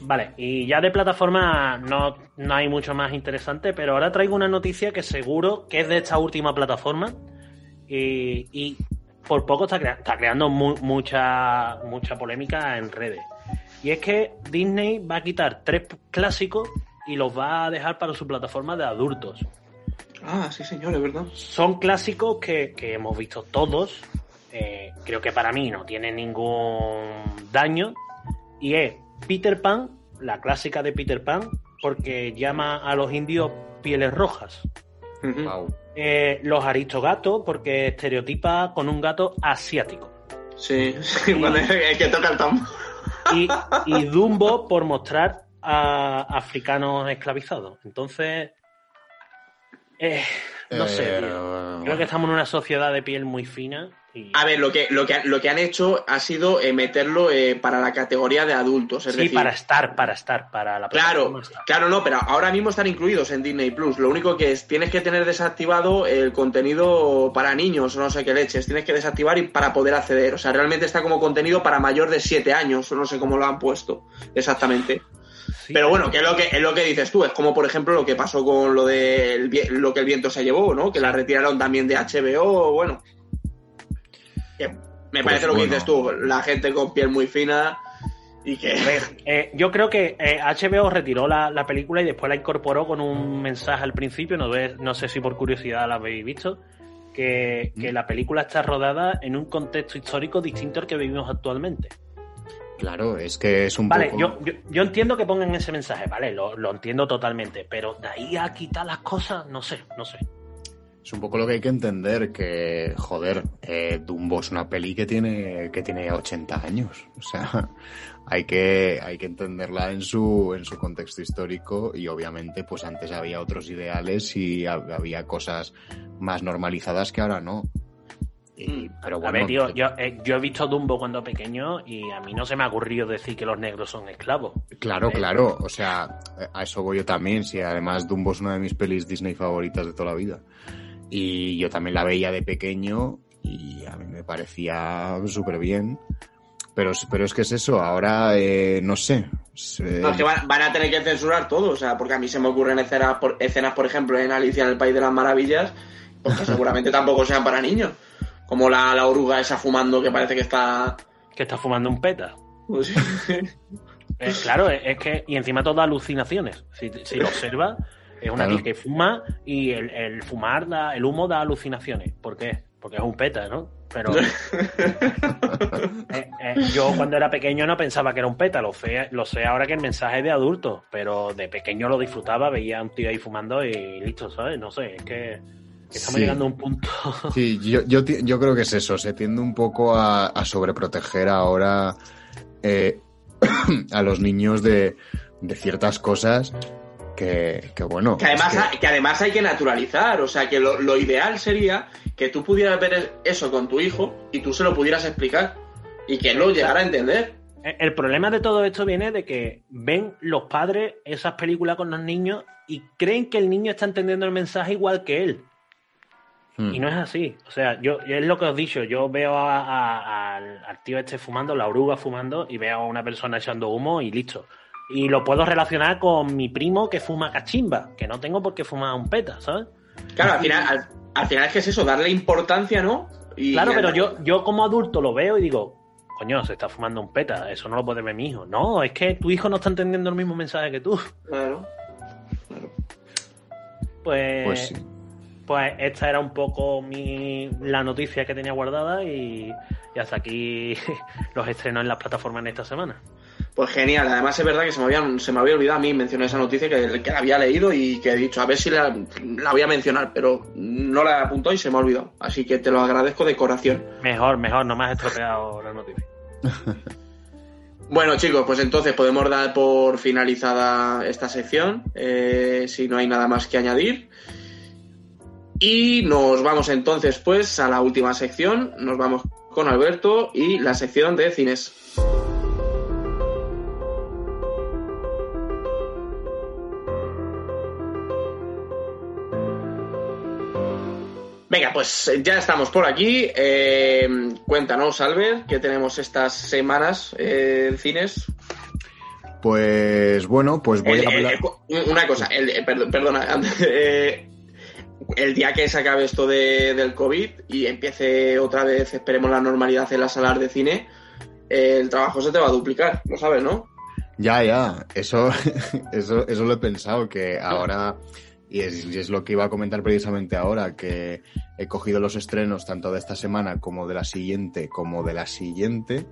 Vale, y ya de plataforma no, no hay mucho más interesante, pero ahora traigo una noticia que seguro que es de esta última plataforma y, y por poco está, crea- está creando mu- mucha, mucha polémica en redes. Y es que Disney va a quitar tres clásicos y los va a dejar para su plataforma de adultos. Ah, sí, señor, es verdad. Son clásicos que, que hemos visto todos. eh, creo que para mí no tienen ningún daño. Y es Peter Pan, la clásica de Peter Pan, porque llama a los indios pieles rojas. Wow. Eh, los aristogatos, porque estereotipa con un gato asiático. Sí, sí, es que toca el tambor. Y, y Dumbo por mostrar a africanos esclavizados. Entonces, eh, no sé, Eh, tío. Creo que estamos en una sociedad de piel muy fina. A ver, lo que, lo que, lo que han hecho ha sido eh, meterlo eh, para la categoría de adultos. Es sí, decir, para estar, para estar, para la Claro, claro, no, pero ahora mismo están incluidos en Disney Plus. Lo único que es, tienes que tener desactivado el contenido para niños, no sé qué leches. Tienes que desactivar y para poder acceder. O sea, realmente está como contenido para mayor de 7 años, no sé cómo lo han puesto exactamente. Sí, Pero bueno, que es lo que es lo que dices tú, es como por ejemplo lo que pasó con lo de el lo que el viento se llevó, ¿no? Que la retiraron también de HBO, bueno. Que me Pues parece lo que dices tú, la gente con piel muy fina y que A ver, eh, yo creo que eh, HBO retiró la, la película y después la incorporó con un mensaje al principio, no, ve- no sé si por curiosidad la habéis visto, que, que la película está rodada en un contexto histórico distinto al que vivimos actualmente. Claro, es que es un Vale, poco... yo, yo, yo entiendo que pongan ese mensaje, vale, lo, lo entiendo totalmente, pero de ahí a quitar las cosas, no sé, no sé. Es un poco lo que hay que entender, que, joder, eh, Dumbo es una peli que tiene, que tiene 80 años. O sea, hay que, hay que entenderla en su, en su contexto histórico y obviamente pues antes había otros ideales y hab- había cosas más normalizadas que ahora no. Y- pero a bueno, ver, tío, yo, eh, yo he visto Dumbo cuando pequeño y a mí no se me ha ocurrido decir que los negros son esclavos. Claro, Eh, claro. O sea, a eso voy yo también. Sí, además Dumbo es una de mis pelis Disney favoritas de toda la vida. Y yo también la veía de pequeño y a mí me parecía súper bien. Pero, pero es que es eso, ahora eh, no sé. Se- No, es que van, van a tener que censurar todo, o sea, porque a mí se me ocurren escenas, por, escenas, por ejemplo, en Alicia en el País de las Maravillas, pues que seguramente tampoco sean para niños. Como la, la oruga esa fumando que parece que está... Que está fumando un peta. pues, Eh, claro, es, es que, y encima todas alucinaciones. Si, si lo observas, es una Claro. tía que fuma y el, el fumar, da, el humo da alucinaciones. ¿Por qué? Porque es un peta, ¿no? Pero eh, eh, yo cuando era pequeño no pensaba que era un peta, lo sé, lo sé ahora que el mensaje es de adulto, pero de pequeño lo disfrutaba, veía a un tío ahí fumando y listo, ¿sabes? No sé, es que estamos Sí. llegando a un punto. Sí, yo, yo, creo que es eso. Se tiende un poco a, a sobreproteger ahora eh, a los niños de, de ciertas cosas que, que bueno. que, además, que- hay- que además hay que naturalizar, o sea, que lo, lo ideal sería que tú pudieras ver eso con tu hijo y tú se lo pudieras explicar y que él lo llegara a entender. El problema de todo esto viene de que ven los padres esas películas con los niños y creen que el niño está entendiendo el mensaje igual que él. Hmm. Y no es así. O sea, yo es lo que os he dicho. Yo veo a- al tío este fumando, la oruga fumando, y veo a una persona echando humo y listo. Y lo puedo relacionar con mi primo que fuma cachimba, que no tengo por qué fumar un peta, ¿sabes? Claro, al final, al, al final es que es eso, darle importancia, ¿no? Y Claro, pero yo, yo como adulto lo veo y digo, coño, se está fumando un peta, eso no lo puede ver mi hijo. No, es que tu hijo no está entendiendo el mismo mensaje que tú. Claro. Pues, Pues sí. pues esta era un poco mi, la noticia que tenía guardada y, y hasta aquí los estrenos en las plataformas en esta semana. Pues genial, además es verdad que se me había, se me había olvidado a mí mencionar esa noticia que, que la había leído y que he dicho, a ver si la, la voy a mencionar, pero no la apuntó y se me ha olvidado. Así que te lo agradezco de corazón. Mejor, mejor, no me has estropeado la noticia. Bueno chicos, pues entonces podemos dar por finalizada esta sección, eh, si no hay nada más que añadir. Y nos vamos entonces pues a la última sección, nos vamos con Alberto y la sección de cines. Venga, pues eh, ya estamos por aquí. Eh, cuéntanos, Albert, ¿qué tenemos estas semanas eh, en cines? Pues bueno, pues voy El- a hablar. el- una cosa, el, perdona, eh, el día que se acabe esto de- del COVID y empiece otra vez, esperemos la normalidad en las salas de cine, el trabajo se te va a duplicar, lo sabes, ¿no? Ya, ya, eso, eso, eso lo he pensado, que ahora, y es, y es lo que iba a comentar precisamente ahora, que he cogido los estrenos tanto de esta semana como de la siguiente, como de la siguiente,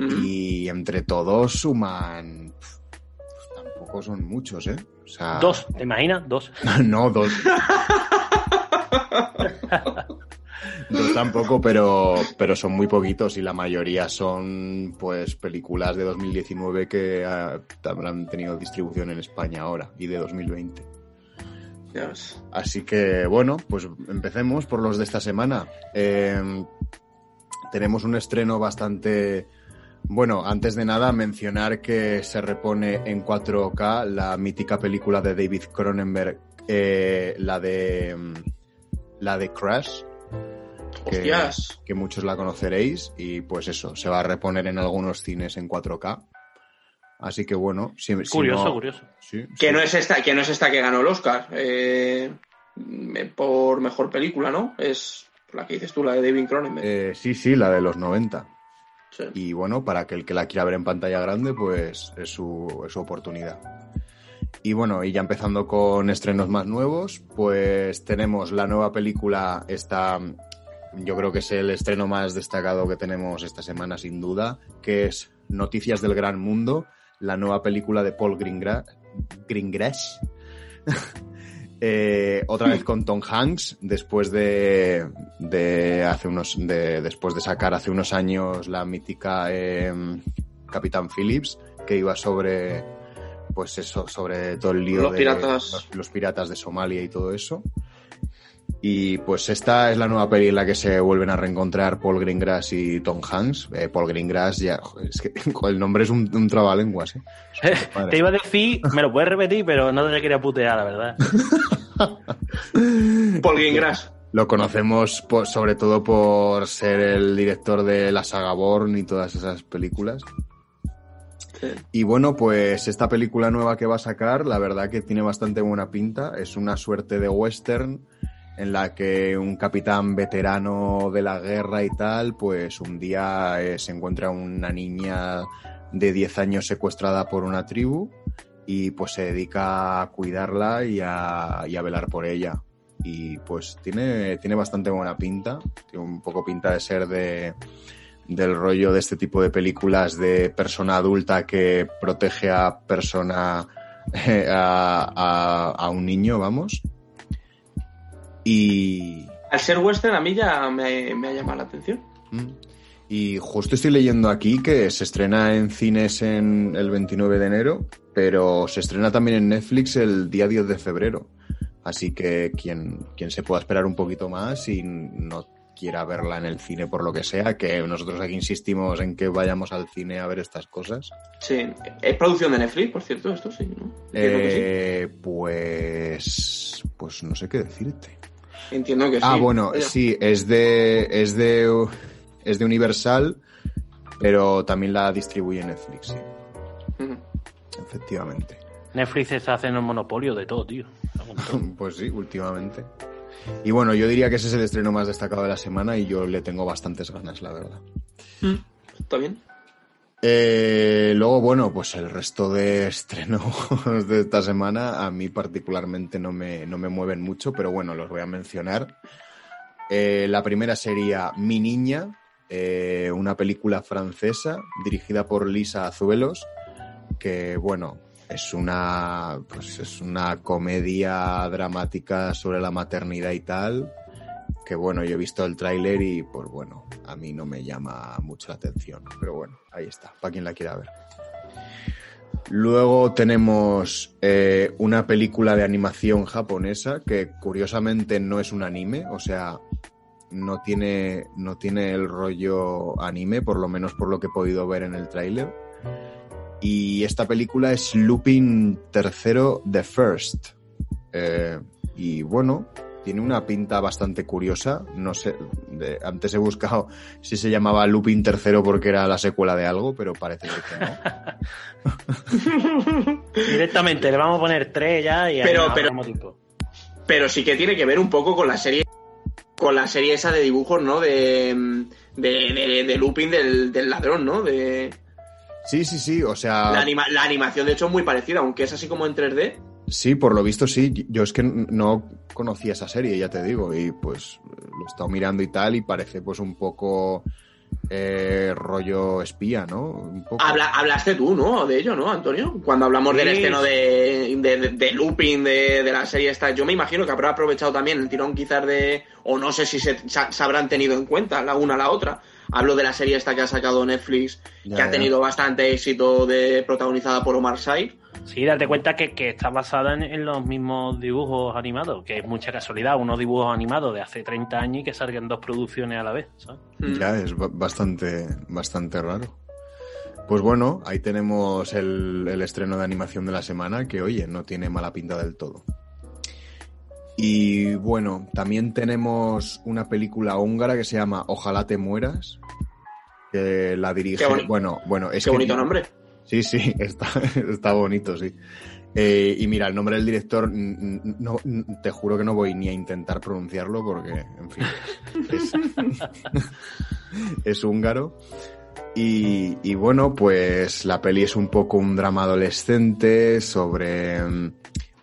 y entre todos suman, pues tampoco son muchos, ¿eh? O sea, Dos, ¿te imaginas? Dos. no, dos. dos tampoco, pero, pero son muy poquitos y la mayoría son pues películas de 2019 que ah, habrán tenido distribución en España ahora y de 2020. Ya ves. Así que bueno, pues empecemos por los de esta semana. Eh, tenemos un estreno bastante... Bueno, antes de nada mencionar que se repone en 4K la mítica película de David Cronenberg, eh, la de mm, la de Crash, que, Hostias. que muchos la conoceréis y pues eso, se va a reponer en algunos cines en 4K. Así que bueno, si, si Curioso, no- curioso. sí, Que sí. no es esta, que no es esta que ganó el Oscar eh, por mejor película, ¿no? Es la que dices tú, la de David Cronenberg. Eh, sí, sí, la de los 90. Sí. Y bueno, para que el que la quiera ver en pantalla grande, pues es su, es su oportunidad. Y bueno, y ya empezando con estrenos más nuevos, pues tenemos la nueva película, esta, yo creo que es el estreno más destacado que tenemos esta semana, sin duda, que es Noticias del Gran Mundo, la nueva película de Paul Greengra- Greengrass. Eh, otra vez con Tom Hanks, después de, de hace unos, de, después de sacar hace unos años la mítica eh, Capitán Phillips, que iba sobre, pues eso, sobre todo el lío Los de piratas. los, los piratas de Somalia y todo eso. Y pues esta es la nueva peli en la que se vuelven a reencontrar Paul Greengrass y Tom Hanks. Eh, Paul Greengrass ya, es que el nombre es un, un trabalenguas, ¿eh? Te iba a decir, me lo puedes repetir, pero no te quería putear, la verdad. Paul Greengrass. Lo conocemos por- sobre todo por ser el director de la saga Bourne y todas esas películas. Y bueno, pues esta película nueva que va a sacar, la verdad que tiene bastante buena pinta. Es una suerte de western en la que un capitán veterano de la guerra y tal, pues un día eh, se encuentra una niña de 10 años secuestrada por una tribu y pues se dedica a cuidarla y a, y a velar por ella. Y pues tiene, tiene bastante buena pinta, tiene un poco pinta de ser de, del rollo de este tipo de películas de persona adulta que protege a persona, eh, a, a- a un niño, vamos. Y, Al ser western, a mí ya me, me ha llamado la atención. Mm. Y justo estoy leyendo aquí que se estrena en cines en el 29 de enero, pero se estrena también en Netflix el día 10 de febrero. Así que quien, quien se pueda esperar un poquito más y no quiera verla en el cine por lo que sea, que nosotros aquí insistimos en que vayamos al cine a ver estas cosas. Sí. Es producción de Netflix, por cierto, esto sí, que Eh, pues, pues no sé qué decirte. Entiendo que sí. Ah, bueno, sí, es de, es de, es de Universal, pero también la distribuye Netflix, sí, efectivamente. Netflix está haciendo un monopolio de todo, tío. Pues sí, últimamente. Y bueno, yo diría que ese es el estreno más destacado de la semana y yo le tengo bastantes ganas, la verdad. ¿Está bien? Eh, luego, bueno, pues el resto de estrenos de esta semana a mí particularmente no me, no me mueven mucho, pero bueno, los voy a mencionar. Eh, la primera sería Mi Niña, eh, una película francesa dirigida por Lisa Azuelos, que bueno, es una, pues es una comedia dramática sobre la maternidad y tal, que bueno, yo he visto el tráiler y pues bueno, a mí no me llama mucho la atención, pero bueno, ahí está, para quien la quiera ver. Luego tenemos eh, una película de animación japonesa que curiosamente no es un anime, o sea, no tiene, no tiene el rollo anime, por lo menos por lo que he podido ver en el tráiler. Y esta película es Lupin III The First. Eh, y bueno, tiene una pinta bastante curiosa. No sé, de- antes he buscado si se llamaba Lupin III porque era la secuela de algo, pero parece que no. Directamente, le vamos a poner tres ya y Pero- pero- tiempo. Pero sí que tiene que ver un poco con la serie con la serie esa de dibujos, ¿no? De, de, de, de Lupin del, del ladrón, ¿no? De Sí, sí, sí, o sea... la, anima- la animación, de hecho, es muy parecida, aunque es así como en 3D. Sí, por lo visto sí. Yo es que no conocía esa serie, ya te digo, y pues lo he estado mirando y tal, y parece pues un poco eh, rollo espía, ¿no? Un poco. Habla- hablaste tú, ¿no? De ello, ¿no, Antonio? Cuando hablamos del estreno de, de, de- de Looping, de, de la serie esta, yo me imagino que habrá aprovechado también el tirón quizás de... O no sé si se, se- se habrán tenido en cuenta la una a la otra. Hablo de la serie esta que ha sacado Netflix, Ya, que ha tenido bastante éxito, de protagonizada por Omar Sy. Sí, date cuenta que, que está basada en, en los mismos dibujos animados, que es mucha casualidad, unos dibujos animados de hace 30 años y que salgan dos producciones a la vez, ¿sabes? Mm. Ya es ba- bastante, bastante raro. Pues bueno, ahí tenemos el, el estreno de animación de la semana, que oye, no tiene mala pinta del todo. Y bueno, también tenemos una película húngara que se llama Ojalá te mueras, que la dirige. Qué bueno, bueno, es Qué que- bonito nombre. Sí, sí, está, está bonito, sí. Eh, y mira, el nombre del director, no, te juro que no voy ni a intentar pronunciarlo porque, en fin, es, es húngaro. Y, y bueno, pues la peli es un poco un drama adolescente sobre,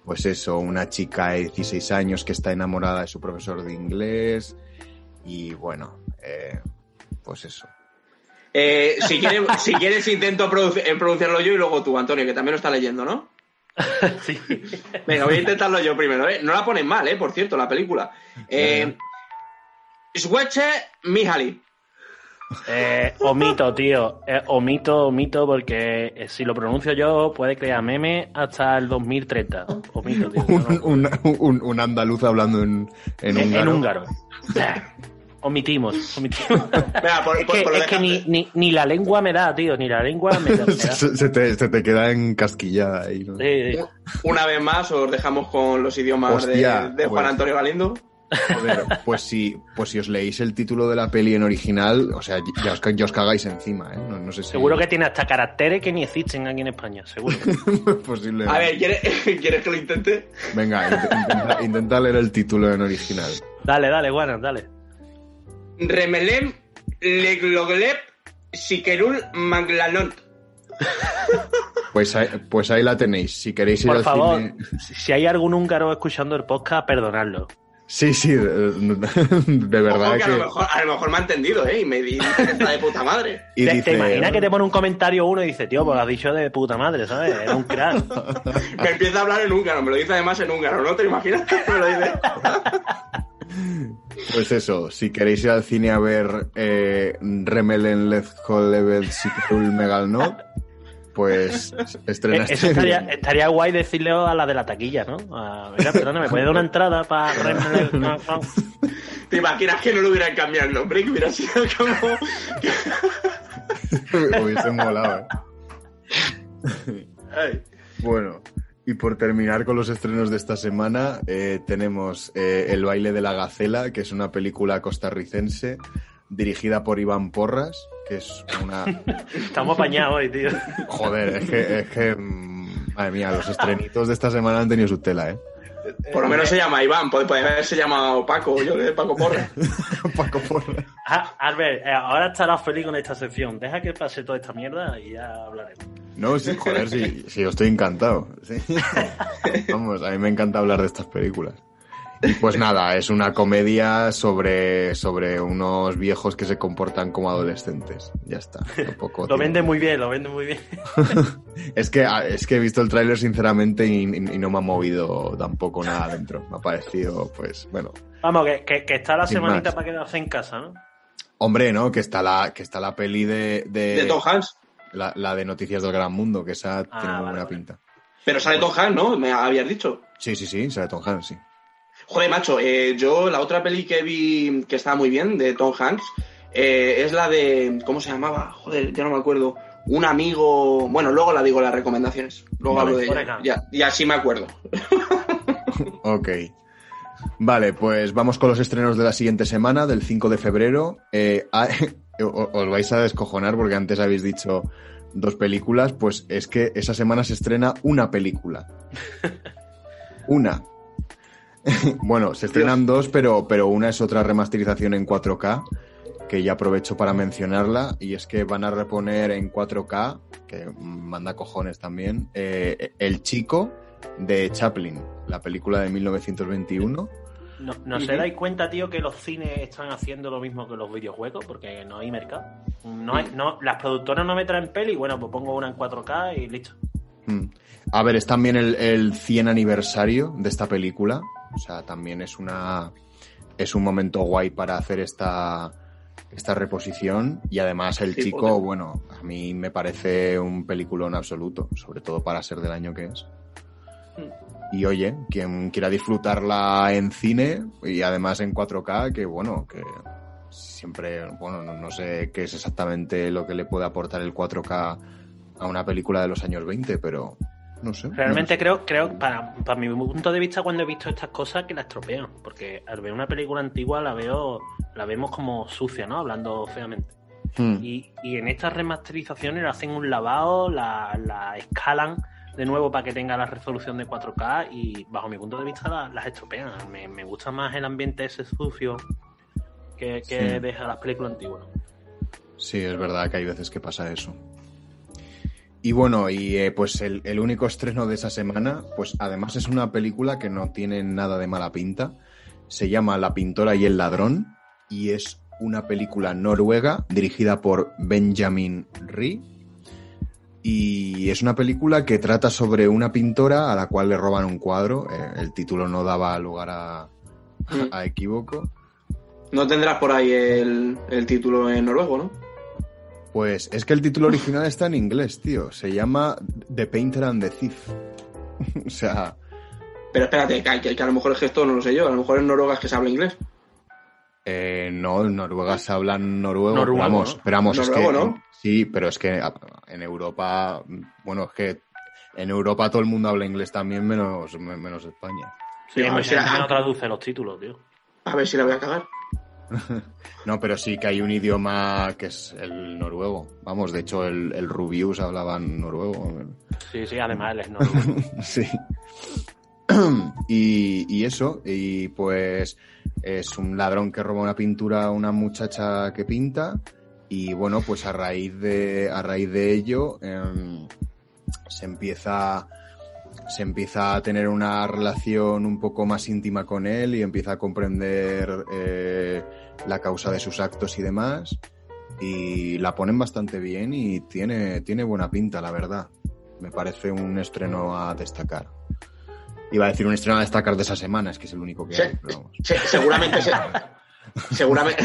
pues eso, una chica de 16 años que está enamorada de su profesor de inglés. Y bueno, eh, pues eso. Eh, si, quieres, si quieres intento eh, pronunciarlo yo y luego tú, Antonio, que también lo está leyendo, ¿no? sí. Venga, voy a intentarlo yo primero, ¿eh? No la ponen mal, ¿eh? Por cierto, la película. Eh, Mihaly. Eh, omito, tío. Eh, omito, omito, porque eh, si lo pronuncio yo puede crear meme hasta el 2030. Omito, tío. Un, no. un, un- un andaluz hablando en, en En, en húngaro. Omitimos, omitimos. Por, es que, por lo es que ni, ni, ni la lengua me da, tío. Ni la lengua me da. me da. se, se te, se te queda encasquillada ahí, ¿no? Sí, sí. Una vez más os dejamos con los idiomas de- Hostia, de, Juan. Antonio Galindo. Joder, pues si, pues si os leéis el título de la peli en original, o sea, ya os, ya os cagáis encima, ¿eh? No, no sé si... Seguro que tiene hasta caracteres que ni existen aquí en España, seguro. Posible. A ver, ¿quieres, ¿quieres que lo intente? Venga, int- intenta, intenta leer el título en original. Dale, dale, Juan, dale. Remelem Legloglep Sikerul Maglalont. Pues ahí, pues ahí la tenéis. Si queréis ir Por al favor, cine... si hay algún húngaro escuchando el podcast, perdonadlo. Sí, sí, de, de verdad Ojo, que, a, lo mejor, a lo mejor me ha entendido, ¿eh? Y me dice que está de puta madre. Y ¿Te, dice, te imaginas que te pone un comentario uno y dice, tío, pues has dicho de puta madre, ¿sabes? Era un crack. Me empieza a hablar en húngaro, me lo dice además en húngaro, ¿no te imaginas que me lo dice? Pues eso, si queréis ir al cine a ver eh, Remelen Level Sikrul Megalnot, pues estrena Eh, Eso estaría, guay decirle a la de la taquilla, ¿no? A, Mira, perdona, ¿me puede dar una entrada para... ¿Te imaginas que no le hubieran cambiado el nombre? Que hubiera sido como... Hubiese molado, ¿eh? Ay. Bueno, y por terminar con los estrenos de esta semana, eh, tenemos eh, El baile de la gacela, que es una película costarricense dirigida por Iván Porras, que es una... Estamos apañados hoy, tío. Joder, es que... Es que mm, madre mía, los estrenitos de esta semana han tenido su tela, ¿eh? Por lo menos se llama Iván, puede, puede haberse llamado Paco, yo que Paco Porra. Paco Porras. Ah, Albert, eh, ahora estarás feliz con esta sección. Deja que pase toda esta mierda y ya hablaremos. No, sí, joder, sí, sí, yo estoy encantado. sí. Vamos, a mí me encanta hablar de estas películas. Y pues nada, es una comedia sobre, sobre unos viejos que se comportan como adolescentes. Ya está. tampoco Lo vende muy bien, lo vende muy bien. Es que, ah, es que he visto el tráiler sinceramente y, y- y no me ha movido tampoco nada dentro. Me ha parecido, pues, bueno. Vamos, que, que, que está la semanita más. para quedarse en casa, ¿no? Hombre, ¿no? Que está la, que está la peli de, de, De Tom Hanks. la, la de Noticias del Gran Mundo, que esa Ah, tiene muy vale, buena vale. pinta. Pero sale Tom Hanks, ¿no? Me habías dicho. Sí, sí, sí, sale Tom Hanks, sí. Joder, macho, eh, yo la otra peli que vi que estaba muy bien, de Tom Hanks, eh, es la de... ¿Cómo se llamaba? Joder, ya no me acuerdo. Un amigo... Bueno, luego la digo las recomendaciones. Luego Vale, hablo de ella. Ya, y así me acuerdo. Ok. Vale, pues vamos con los estrenos de la siguiente semana, del 5 de febrero. Eh, ah, o- os vais a descojonar porque antes habéis dicho dos películas, pues es que esa semana se estrena una película. Una. Bueno, se estrenan dos, pero, pero una es otra remasterización en 4K, que ya aprovecho para mencionarla, y es que van a reponer en 4K, que manda cojones también, eh, El Chico de Chaplin, la película de 1921. ¿No, no se dais cuenta, tío, que los cines están haciendo lo mismo que los videojuegos? Porque no hay mercado. No hay, no, las productoras no me traen peli, bueno, pues pongo una en 4K y listo. Mm. A ver, es también el, el 100 aniversario de esta película. O sea, también es una. Es un momento guay para hacer esta, esta reposición. Y además, el Sí, chico, bueno, a mí me parece un peliculón absoluto. Sobre todo para ser del año que es. Y oye, quien quiera disfrutarla en cine y además en 4K, que bueno, que siempre, bueno, no, no sé qué es exactamente lo que le puede aportar el 4K a una película de los años 20, pero no sé. Realmente creo, creo para, para mi punto de vista, cuando he visto estas cosas, que la estropean. Porque al ver una película antigua la veo, la vemos como sucia, ¿no? Hablando feamente. Hmm. Y, y en estas remasterizaciones le hacen un lavado, la, la escalan de nuevo para que tenga la resolución de 4K y bajo mi punto de vista la- las estropean. Me, me gusta más el ambiente ese sucio que, que Sí. deja las películas antiguas. Sí, es verdad que hay veces que pasa eso. Y bueno, y eh, pues el, el único estreno de esa semana, pues además es una película que no tiene nada de mala pinta. Se llama La pintora y el ladrón y es una película noruega dirigida por Benjamin Ree. Y es una película que trata sobre una pintora a la cual le roban un cuadro. Eh, el título no daba lugar a, Mm. a equívoco. No tendrás por ahí el, el título en noruego, ¿no? Pues es que el título original está en inglés, tío. Se llama The Painter and the Thief. o sea, Pero espérate, que, que- que a lo mejor es que esto no lo sé yo. A lo mejor en Noruega es que se habla inglés. eh, no, en Noruega se habla noruego. Noruego, vamos, ¿no? pero vamos, es Noruego, que. ¿no? Sí, pero es que en Europa. Bueno, es que en Europa todo el mundo habla inglés también, menos, menos España. Sí, a ver si no traduce los títulos, tío. A ver si la voy a cagar. No, pero sí que hay un idioma que es el noruego. Vamos, de hecho, el, el Rubius hablaba en noruego. Sí, sí, además él es noruego. Sí. Y, y eso, y pues es un ladrón que roba una pintura a una muchacha que pinta. Y bueno, pues a raíz de, a raíz de ello em, se empieza se empieza a tener una relación un poco más íntima con él y empieza a comprender eh, la causa de sus actos y demás. Y la ponen bastante bien y tiene, tiene buena pinta, la verdad. Me parece un estreno a destacar. Iba a decir un estreno a destacar de esa semana, es que es el único que Sí. hay. Pero vamos. Se- seguramente, se- seguramente,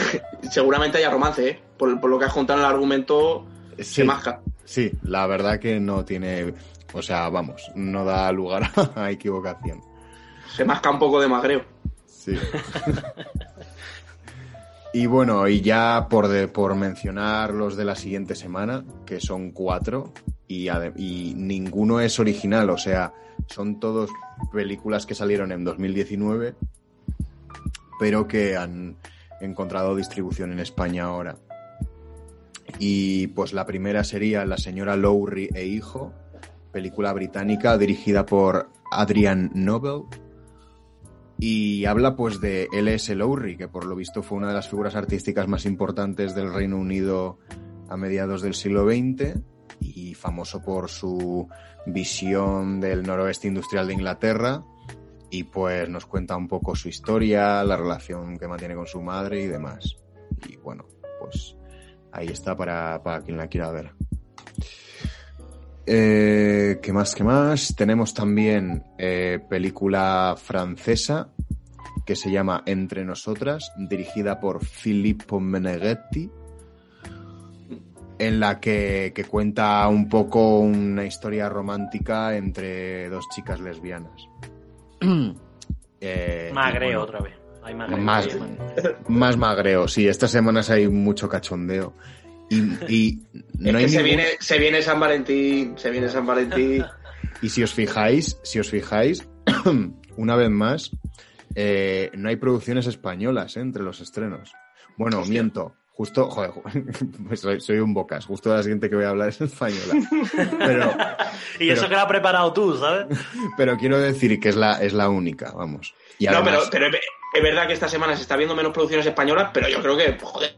seguramente haya romance, ¿eh? Por, por lo que has contado en el argumento, Sí, se masca. sí, la verdad que no tiene, o sea, vamos, no da lugar a equivocación. Se masca un poco de magreo. Sí. y bueno, y ya por, de- por mencionar los de la siguiente semana, que son cuatro, y, y ninguno es original, o sea, son todos películas que salieron en 2019, pero que han encontrado distribución en España ahora. Y pues la primera sería La señora Lowry e hijo, película británica dirigida por Adrian Nobel, y habla pues de L.S. Lowry, que por lo visto fue una de las figuras artísticas más importantes del Reino Unido a mediados del siglo XX y famoso por su visión del noroeste industrial de Inglaterra y pues nos cuenta un poco su historia, la relación que mantiene con su madre y demás. Y bueno, pues ahí está para, para quien la quiera ver. Eh, ¿Qué más? ¿Qué más? Tenemos también eh, película francesa que se llama Entre Nosotras, dirigida por Filippo Meneghetti, en la que, que cuenta un poco una historia romántica entre dos chicas lesbianas. Eh, Magreo bueno, otra vez. Hay magreo. Más, Hay magreo. más magreo, sí. Estas semanas hay mucho cachondeo. Y, y Es no hay que se ningún- viene, se viene San Valentín, se viene San Valentín. Y si os fijáis, si os fijáis, una vez más, eh, no hay producciones españolas eh, entre los estrenos. Bueno, Hostia. miento. Justo, joder, pues soy, soy un bocas. Justo la siguiente que voy a hablar es española. Pero, Y eso pero- que lo has preparado tú, ¿sabes? pero quiero decir que es la, es la única, vamos. Y No, pero, pero es es verdad que esta semana se está viendo menos producciones españolas, pero yo creo que, joder,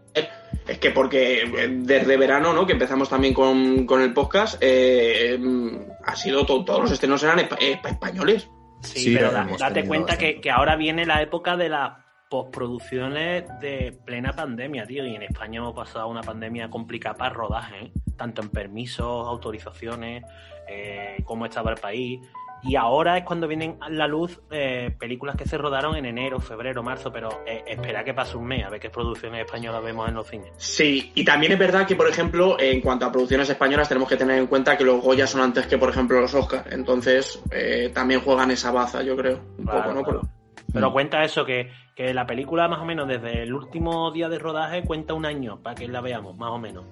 es que porque desde verano, ¿no? Que empezamos también con, con el podcast, eh, mm, ha sido to- todos los estrenos eran espa- eh, españoles. Sí, Sí, pero da- date cuenta que, que ahora viene la época de las postproducciones de plena pandemia, tío. Y en España hemos pasado una pandemia complicada para rodaje, ¿eh? tanto en permisos, autorizaciones, eh, cómo estaba el país. Y ahora es cuando vienen a la luz eh, películas que se rodaron en enero, febrero, marzo, pero eh, espera que pase un mes a ver qué producciones españolas vemos en los cines. Sí, y también es verdad que, por ejemplo, en cuanto a producciones españolas, tenemos que tener en cuenta que los Goya son antes que, por ejemplo, los Oscars. Entonces, eh, también juegan esa baza, yo creo. Un Claro, poco, ¿no? claro. Pero- Pero Mm. cuenta eso, que, que la película más o menos desde el último día de rodaje cuenta un año para que la veamos, más o menos.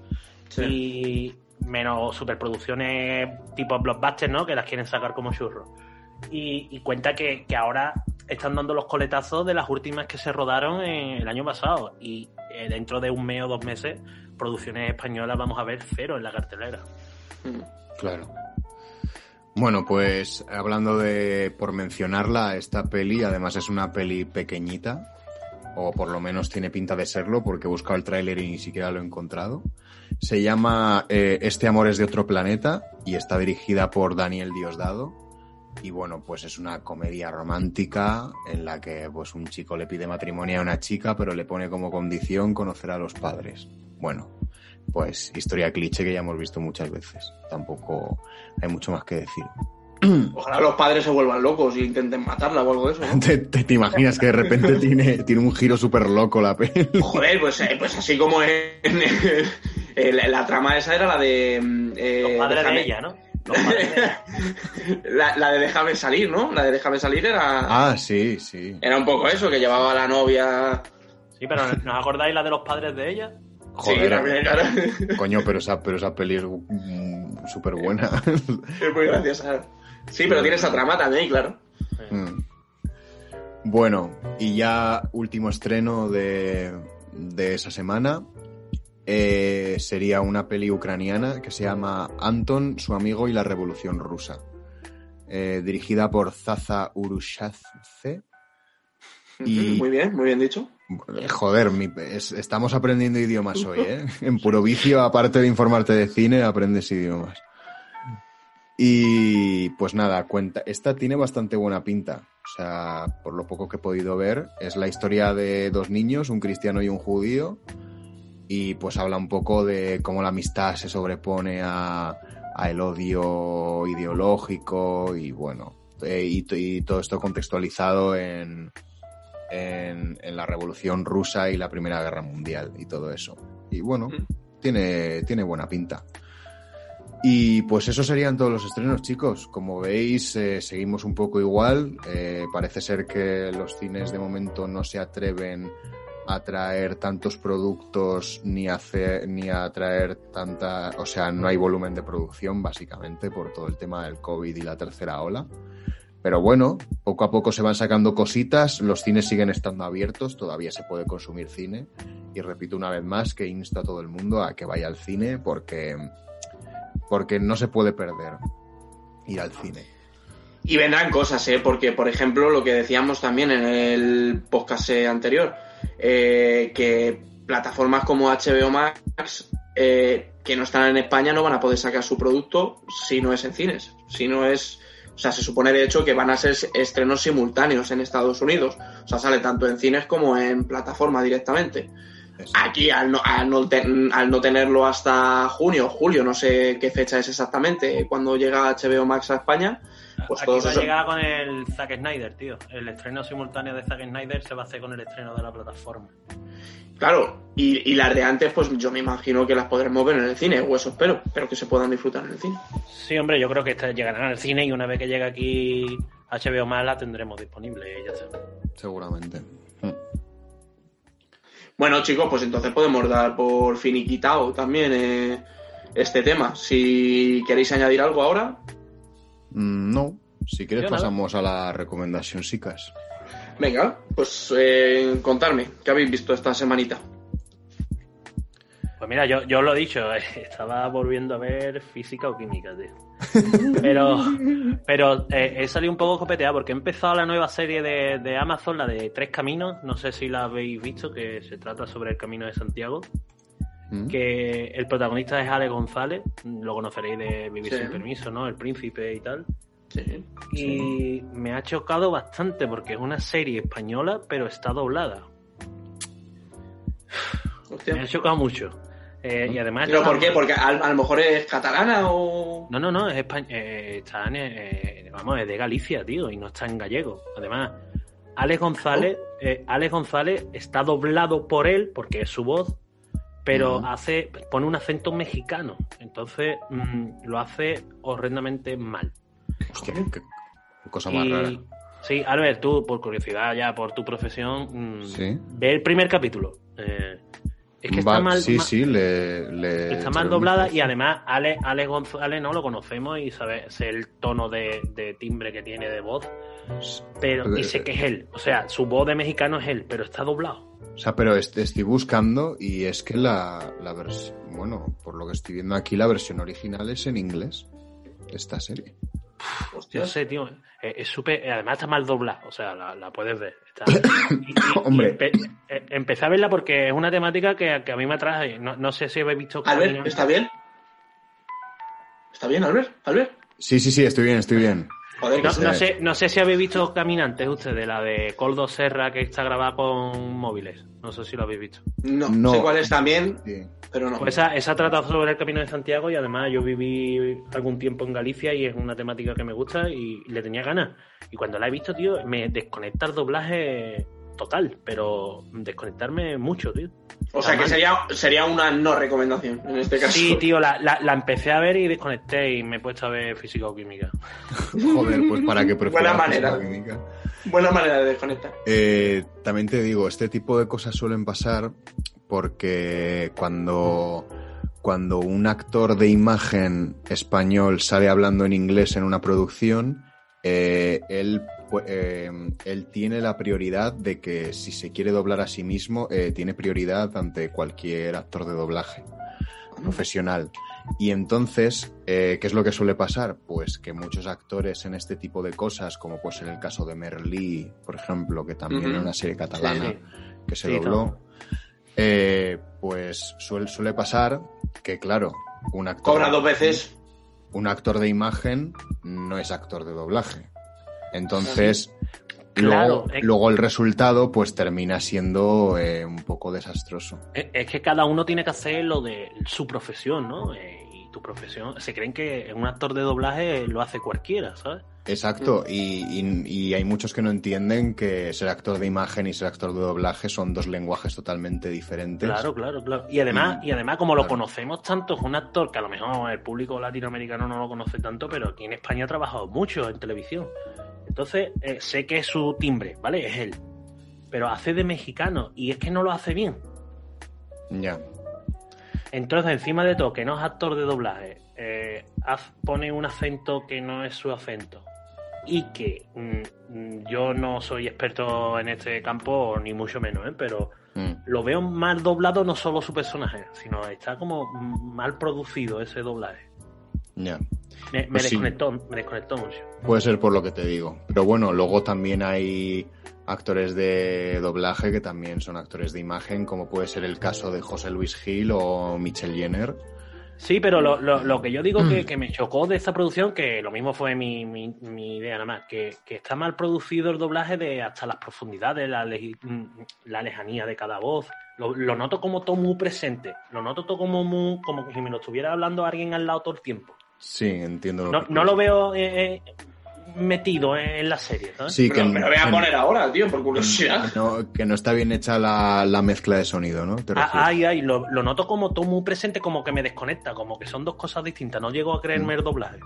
Sí. Y menos superproducciones tipo blockbuster, ¿no? Que las quieren sacar como churros. Y, y cuenta que, que ahora están dando los coletazos de las últimas que se rodaron en el año pasado. Y eh, dentro de un mes o dos meses, producciones españolas vamos a ver cero en la cartelera. Mm. Claro. Bueno, pues hablando de, por mencionarla, esta peli además es una peli pequeñita, o por lo menos tiene pinta de serlo, porque he buscado el tráiler y ni siquiera lo he encontrado. Se llama eh, Este amor es de otro planeta y está dirigida por Daniel Diosdado. Y bueno, pues es una comedia romántica en la que pues un chico le pide matrimonio a una chica, pero le pone como condición conocer a los padres. Bueno, pues historia cliché que ya hemos visto muchas veces. Tampoco hay mucho más que decir. Ojalá los padres se vuelvan locos y intenten matarla o algo de eso. ¿no? ¿Te, te- te imaginas que de repente tiene, tiene un giro súper loco la peli? Joder, pues, eh, pues así como en, en- la, la trama esa era la de... mm, eh, Los padres déjame- de ella, ¿no? Los padres de ella. La, la de Déjame salir, ¿no? La de Déjame salir era... Ah, sí, sí. Era un poco eso, que llevaba a la novia... Sí, pero ¿nos acordáis la de los padres de ella? Sí, Joder, también, claro. coño, pero esa, pero esa peli es mm, súper buena. Es muy graciosa. Sí, pero tiene esa trama también, claro. Mm. Bueno, y ya último estreno de, de esa semana. eh, sería una peli ucraniana que se llama Anton, su amigo y la revolución rusa. Eh, dirigida por Zaza Urushadze. Y- Muy bien, muy bien dicho. Eh, Joder, mi- es- estamos aprendiendo idiomas hoy, ¿eh? En puro vicio, aparte de informarte de cine, aprendes idiomas. Y pues nada, cuenta. Esta tiene bastante buena pinta. O sea, por lo poco que he podido ver, es la historia de dos niños, un cristiano y un judío. Y pues habla un poco de cómo la amistad se sobrepone a, a el odio ideológico y bueno, eh, y, y todo esto contextualizado en, en, en la Revolución Rusa y la Primera Guerra Mundial y todo eso. Y bueno, Mm. tiene, tiene buena pinta. Y pues eso serían todos los estrenos, chicos. Como veis, eh, seguimos un poco igual. Eh, parece ser que los cines de momento no se atreven a traer tantos productos ni a, hacer, ni a traer tanta... O sea, no hay volumen de producción, básicamente, por todo el tema del COVID y la tercera ola. Pero bueno, poco a poco se van sacando cositas, los cines siguen estando abiertos, todavía se puede consumir cine. Y repito una vez más que insto a todo el mundo a que vaya al cine porque, porque no se puede perder ir al cine. Y vendrán cosas, ¿eh? Porque, por ejemplo, lo que decíamos también en el podcast eh, anterior, eh, que plataformas como HBO Max, eh, que no están en España, no van a poder sacar su producto si no es en cines. Si no es. O sea, se supone de hecho que van a ser estrenos simultáneos en Estados Unidos. O sea, sale tanto en cines como en plataforma directamente. Aquí, al no, al, no ten- al no tenerlo hasta junio o julio, no sé qué fecha es exactamente, cuando llega HBO Max a España, pues Aquí va a llegar con el Zack Snyder, tío. El estreno simultáneo de Zack Snyder se va a hacer con el estreno de la plataforma. Claro, y, y las de antes, pues yo me imagino que las podremos ver en el cine, o eso espero, pero que se puedan disfrutar en el cine. Sí, hombre, yo creo que estas llegarán al cine y una vez que llegue aquí HBO más la tendremos disponible. Ya está. Seguramente. Bueno, chicos, pues entonces podemos dar por finiquitado también eh, este tema. Si queréis añadir algo ahora, Mm, No, si quieres Yo nada. pasamos a la recomendación, chicas. venga, pues eh, contarme, ¿qué habéis visto esta semanita? Pues mira, yo, yo lo he dicho, eh, estaba volviendo a ver física o química, tío. Pero, pero eh, he salido un poco copeteado porque he empezado la nueva serie de, de Amazon, la de Tres Caminos. No sé si la habéis visto, que se trata sobre el Camino de Santiago. ¿Mm? Que el protagonista es Ale González, lo conoceréis de Vivir Sí. sin Permiso, ¿no? El Príncipe y tal. Sí. Y me ha chocado bastante porque es una serie española, pero está doblada. Hostia. Me ha chocado mucho. Eh, y además. ¿Pero por qué? ¿Porque a, a lo mejor es catalana o...? No, no, no, es espa- eh, está en, eh, vamos, es de Galicia, tío, y no está en gallego. Además, Alex González, eh, Alex González está doblado por él, porque es su voz, pero Ujú. hace, pone un acento mexicano. Entonces, mm, lo hace horrendamente mal. Hostia, qué, qué cosa más Y- rara. Sí, Albert, tú, por curiosidad, ya por tu profesión, mm, Sí. ve el primer capítulo. Eh, es que Va- está mal. sí, sí, le, le Está mal doblada y además Ale, Ale González no lo conocemos y sabe sé el tono de, de timbre que tiene de voz, pero y sé que es él. O sea, su voz de mexicano es él, pero está doblado. O sea, pero est- estoy buscando y es que la, la versión, bueno, por lo que estoy viendo aquí, la versión original es en inglés esta serie. Hostia. No sé, tío. eh, Es súper. Además está mal doblada. O sea, la, la puedes ver. Está- y- y- y Hombre. empe- eh, empecé a verla porque es una temática que, que a mí me atrae. No, no sé si habéis visto. Albert, ¿está bien? ¿Está bien, Albert? ¿Albert? Sí, sí, sí, estoy bien, estoy bien. Joder, No, sé, no sé si habéis visto Caminantes ustedes, la de Coldo Serra que está grabada con móviles. No sé si lo habéis visto. no, No. sé cuál es también, Sí. pero no. Pues esa, esa trata sobre el Camino de Santiago y además yo viví algún tiempo en Galicia y es una temática que me gusta y le tenía ganas. Y cuando la he visto, tío, me desconecta el doblaje total, pero desconectarme mucho, tío. o sea que sería, sería una no recomendación en este caso. Sí, tío, la, la- la empecé a ver y desconecté y me he puesto a ver física o química. Joder, pues para que prefieras Buena manera. física o química. Buena manera de desconectar. Eh, también te digo, este tipo de cosas suelen pasar porque cuando, cuando un actor de imagen español sale hablando en inglés en una producción, eh, él, eh, él tiene la prioridad de que si se quiere doblar a sí mismo, eh, tiene prioridad ante cualquier actor de doblaje profesional. Y entonces, eh, ¿qué es lo que suele pasar? Pues que muchos actores en este tipo de cosas, como pues en el caso de Merlí, por ejemplo, que también era una serie catalana Sí. que se Sí, dobló, eh, pues suele, suele pasar que, claro, un actor, Cobra dos veces. un actor de imagen no es actor de doblaje. Entonces, Claro, luego, luego el resultado pues termina siendo eh, un poco desastroso. Es que cada uno tiene que hacer lo de su profesión, ¿no? Eh, y tu profesión, se creen que un actor de doblaje lo hace cualquiera, ¿sabes? Exacto, y, y- y hay muchos que no entienden que ser actor de imagen y ser actor de doblaje son dos lenguajes totalmente diferentes. Claro, claro, claro. Y además, Y- y además como lo conocemos tanto, es un actor que a lo mejor el público latinoamericano no lo conoce tanto, pero aquí en España ha trabajado mucho en televisión. Entonces, eh, sé que es su timbre, ¿vale? Es él. Pero hace de mexicano y es que no lo hace bien. Ya. Entonces, encima de todo, que no es actor de doblaje, eh, haz- pone un acento que no es su acento. Y que mm, mm, yo no soy experto en este campo, ni mucho menos, ¿eh? pero Mm. lo veo mal doblado no solo su personaje, sino está como mal producido ese doblaje. Ya. Me, me Pues sí. me desconectó mucho. Puede ser por lo que te digo. Pero bueno, luego también hay actores de doblaje que también son actores de imagen, como puede ser el caso de José Luis Gil o Michelle Jenner. Sí, pero lo, lo- lo que yo digo Mm. que, que me chocó de esta producción, que lo mismo fue mi, mi- mi idea nada más, que, que está mal producido el doblaje de hasta las profundidades, la, le- mm, la lejanía de cada voz. Lo, lo noto como todo muy presente, lo noto todo como muy, como que si me lo estuviera hablando alguien al lado todo el tiempo. Sí, entiendo lo No, que no lo veo eh, eh, metido en la serie, ¿sabes? Sí, Pero, que, pero voy a poner ahora, tío, por curiosidad. no, que no está bien hecha la, la mezcla de sonido, ¿no? ¿Te Ah, ay, ay, lo, lo noto como todo muy presente, como que me desconecta, como que son dos cosas distintas. No llego a creerme Mm. el doblaje.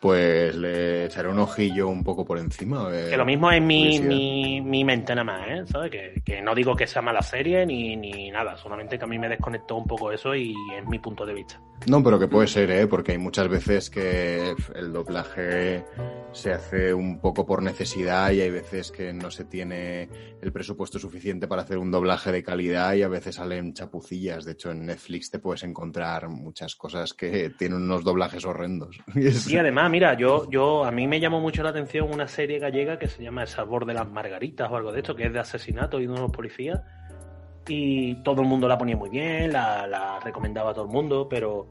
Pues le echaré un ojillo un poco por encima. Que lo mismo es mi, mi, mi mente nada más, ¿eh? ¿Sabes? Que, que no digo que sea mala serie ni, ni nada, solamente que a mí me desconectó un poco eso y es mi punto de vista. No, pero que puede ser, ¿eh? Porque hay muchas veces que el doblaje se hace un poco por necesidad y hay veces que no se tiene el presupuesto suficiente para hacer un doblaje de calidad y a veces salen chapucillas. De hecho, en Netflix te puedes encontrar muchas cosas que tienen unos doblajes horrendos. Y es- Además, mira, yo, yo a mí me llamó mucho la atención una serie gallega que se llama El sabor de las margaritas o algo de esto, que es de asesinato y de unos policías. Y todo el mundo la ponía muy bien, la, la recomendaba a todo el mundo, pero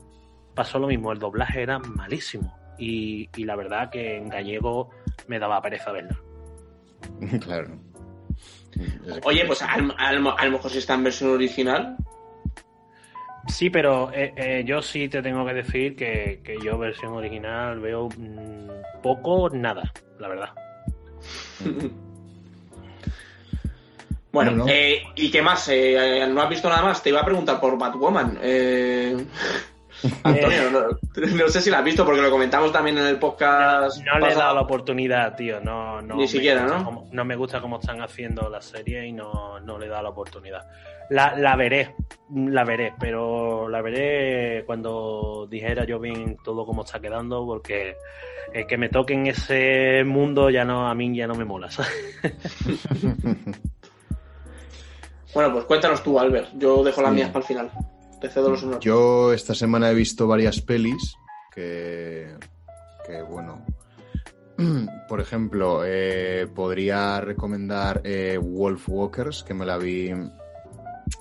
pasó lo mismo, el doblaje era malísimo. y, y la verdad que en gallego me daba pereza verla. claro. Oye, pues a, a- a lo mejor si está en versión original. Sí, pero eh, eh, yo sí te tengo que decir que, que yo versión original veo mm, poco, nada, la verdad. Bueno, Bueno. eh, ¿y qué más? Eh, ¿No has visto nada más? Te iba a preguntar por Batwoman. Eh, Antonio, no, no sé si la has visto porque lo comentamos también en el podcast. No le he dado la oportunidad, tío. No, no Ni me siquiera, gusta ¿no? cómo- no me gusta cómo están haciendo la serie y no, no le he dado la oportunidad. La, la veré, la veré, pero la veré cuando dijera yo bien todo cómo está quedando, porque el que me toque en ese mundo ya no, a mí ya no me mola. ¿sabes? Bueno, pues cuéntanos tú, Albert. Yo dejo las Sí. mías para el final. Yo esta semana he visto varias pelis que, que bueno, por ejemplo, eh, podría recomendar eh, Wolf Walkers, que me la vi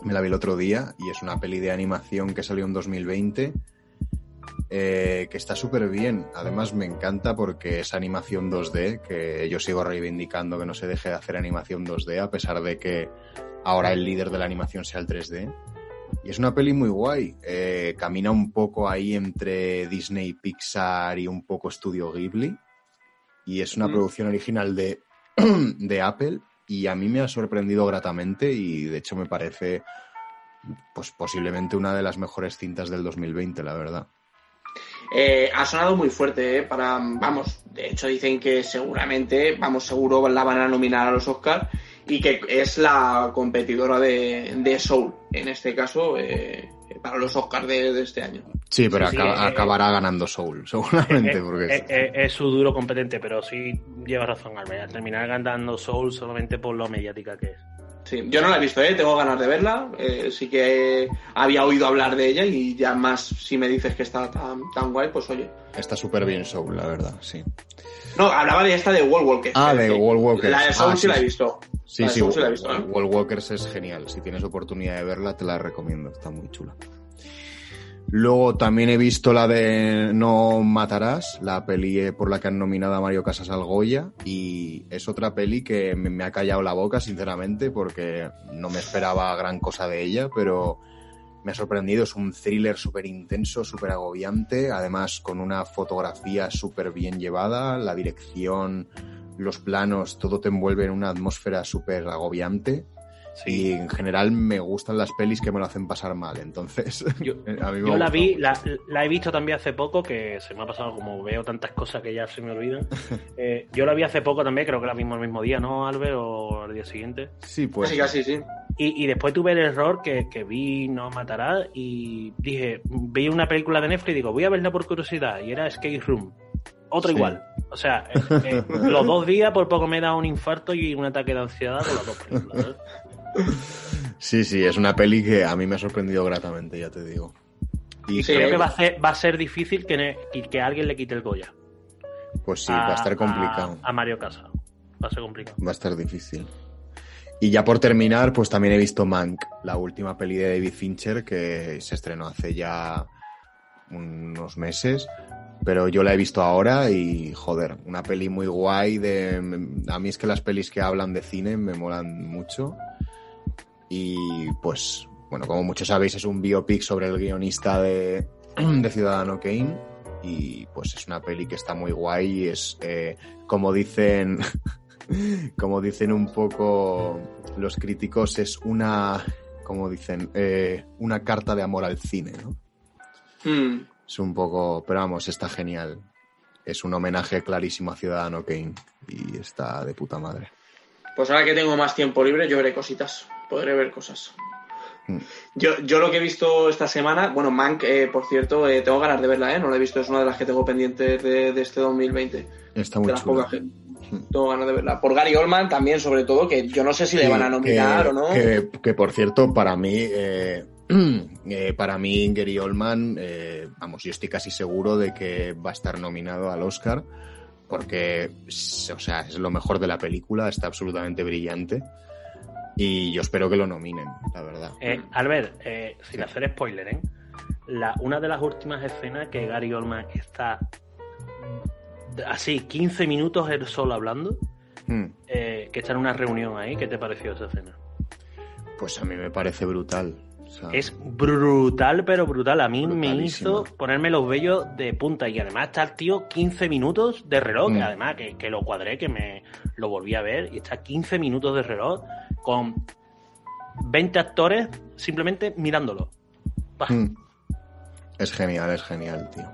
me la vi el otro día y es una peli de animación que salió en 2020 eh, que está súper bien. Además me encanta porque es animación 2D, que yo sigo reivindicando que no se deje de hacer animación 2D a pesar de que ahora el líder de la animación sea el 3D. Y es una peli muy guay. Eh, camina un poco ahí entre Disney, Pixar y un poco Studio Ghibli. Y es una Mm. producción original de, de Apple. Y a mí me ha sorprendido gratamente y de hecho me parece pues posiblemente una de las mejores cintas del 2020, la verdad. Eh, ha sonado muy fuerte, ¿eh? Para, vamos, de hecho dicen que seguramente, vamos, seguro la van a nominar a los Oscars y que es la competidora de, de Soul, en este caso, eh, para los Oscars de, de este año. Sí, pero Sí, sí, acaba- eh, acabará ganando Soul, seguramente. Eh, porque eh, eh, es su duro competente, pero sí lleva razón, Albert. Al terminar ganando Soul solamente por lo mediática que es. Sí, yo no la he visto, ¿eh? tengo ganas de verla. eh, sí que había oído hablar de ella y ya más si me dices que está tan, tan guay, pues oye. está súper bien Soul, la verdad, sí. No, hablaba de esta de World Walker. Ah, de World Walkers. La de Soul Ah, sí, sí, la he visto. Sí, La sí, Soul sí la he visto, ¿eh? Wall Walkers es genial. Si tienes oportunidad de verla, te la recomiendo. Está muy chula. Luego también he visto la de No Matarás, la peli por la que han nominado a Mario Casas al Goya. Y es otra peli que me ha callado la boca, sinceramente, porque no me esperaba gran cosa de ella, pero me ha sorprendido. Es un thriller súper intenso, súper agobiante, además con una fotografía súper bien llevada, la dirección, los planos, todo te envuelve en una atmósfera súper agobiante. Y en general me gustan las pelis que me lo hacen pasar mal, entonces Yo, a mí me yo la vi, la, la he visto también hace poco, que se me ha pasado como veo tantas cosas que ya se me olvidan. Eh, yo la vi hace poco también, creo que la vimos el mismo día, ¿no, Albert? O al día siguiente. Sí, pues. Casi, casi, sí. Y, y después tuve el error que, que vi No Matará y dije, vi una película de Netflix y digo, voy a verla por curiosidad. Y era Escape Room. Otra Sí. igual. O sea, eh, eh, los dos días por poco me da un infarto y un ataque de ansiedad con las dos películas. Sí, sí, es una peli que a mí me ha sorprendido gratamente, ya te digo. Y Sí, Creo eh. que va a ser, va a ser difícil que, ne- que, que alguien le quite el Goya. pues sí, va a estar complicado. A, a Mario Casa. Va a ser complicado. Va a estar difícil. Y ya por terminar, pues también he visto Mank, la última peli de David Fincher que se estrenó hace ya unos meses, pero yo la he visto ahora y joder, una peli muy guay de a mí es que las pelis que hablan de cine me molan mucho y pues bueno, como muchos sabéis es un biopic sobre el guionista de, de Ciudadano Kane y pues es una peli que está muy guay y es eh, como dicen como dicen un poco los críticos, es una, como dicen, eh, una carta de amor al cine, ¿no? Hmm. Es un poco, pero vamos, está genial. Es un homenaje clarísimo a Ciudadano Kane y está de puta madre. Pues ahora que tengo más tiempo libre, yo veré cositas. Podré ver cosas. Mm. Yo, yo lo que he visto esta semana, bueno, Mank, eh, por cierto, eh, tengo ganas de verla, ¿eh? No la he visto, es una de las que tengo pendientes de, de este 2020. Está De muy las chula. pocas que tengo ganas de verla. Por Gary Oldman también, sobre todo, que yo no sé si le van a nominar que, o no. Que, que, por cierto, para mí, eh, eh, para mí, Gary Oldman, eh, vamos, yo estoy casi seguro de que va a estar nominado al Oscar, porque, o sea, es lo mejor de la película, está absolutamente brillante. Y yo espero que lo nominen, la verdad. Eh, Albert, eh, sin hacer spoiler, ¿eh? La, una de las últimas escenas que Gary Oldman está así 15 minutos él solo hablando, Hmm. eh, que está en una reunión ahí. ¿Qué te pareció esa escena? Pues a mí me parece brutal. Es brutal, pero brutal. A mí me hizo ponerme los vellos de punta. Y además está el tío 15 minutos de reloj. que Mm. además, que, que lo cuadré, que me lo volví a ver. Y está 15 minutos de reloj con 20 actores simplemente mirándolo. Hmm. Es genial, es genial, tío.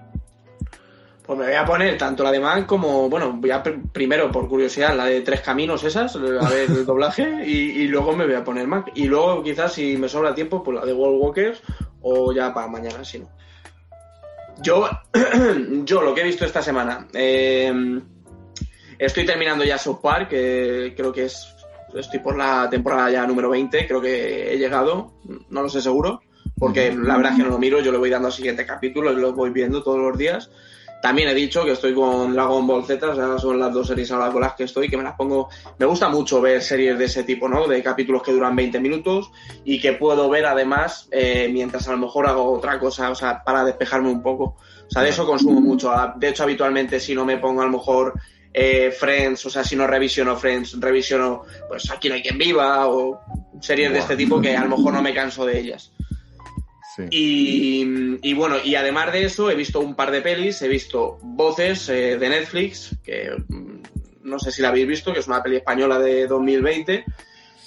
Pues me voy a poner tanto la de Man como, bueno, voy a pr- primero por curiosidad la de Tres Caminos esas, a ver el doblaje, y, y luego me voy a poner Mac. Y luego quizás si me sobra tiempo, pues la de World Walkers o ya para mañana, si no. Yo, yo lo que he visto esta semana, eh, estoy terminando ya South Park, que creo que es, estoy por la temporada ya número 20, creo que he llegado, no lo sé seguro, porque la verdad es que no lo miro, yo le voy dando al siguiente capítulo y lo voy viendo todos los días. También he dicho que estoy con Dragon Ball Z, o sea, son las dos series ahora con las que estoy, que me las pongo. Me gusta mucho ver series de ese tipo, ¿no? De capítulos que duran 20 minutos y que puedo ver además eh, mientras a lo mejor hago otra cosa, o sea, para despejarme un poco. O sea, de eso consumo mucho. De hecho, habitualmente si no me pongo a lo mejor eh, Friends, o sea, si no revisiono Friends, revisiono pues Aquí no hay quien viva o series de este tipo que a lo mejor no me canso de ellas. Y, y bueno, y además de eso, he visto un par de pelis, he visto Voces eh, de Netflix, que mm, no sé si la habéis visto, que es una peli española de 2020.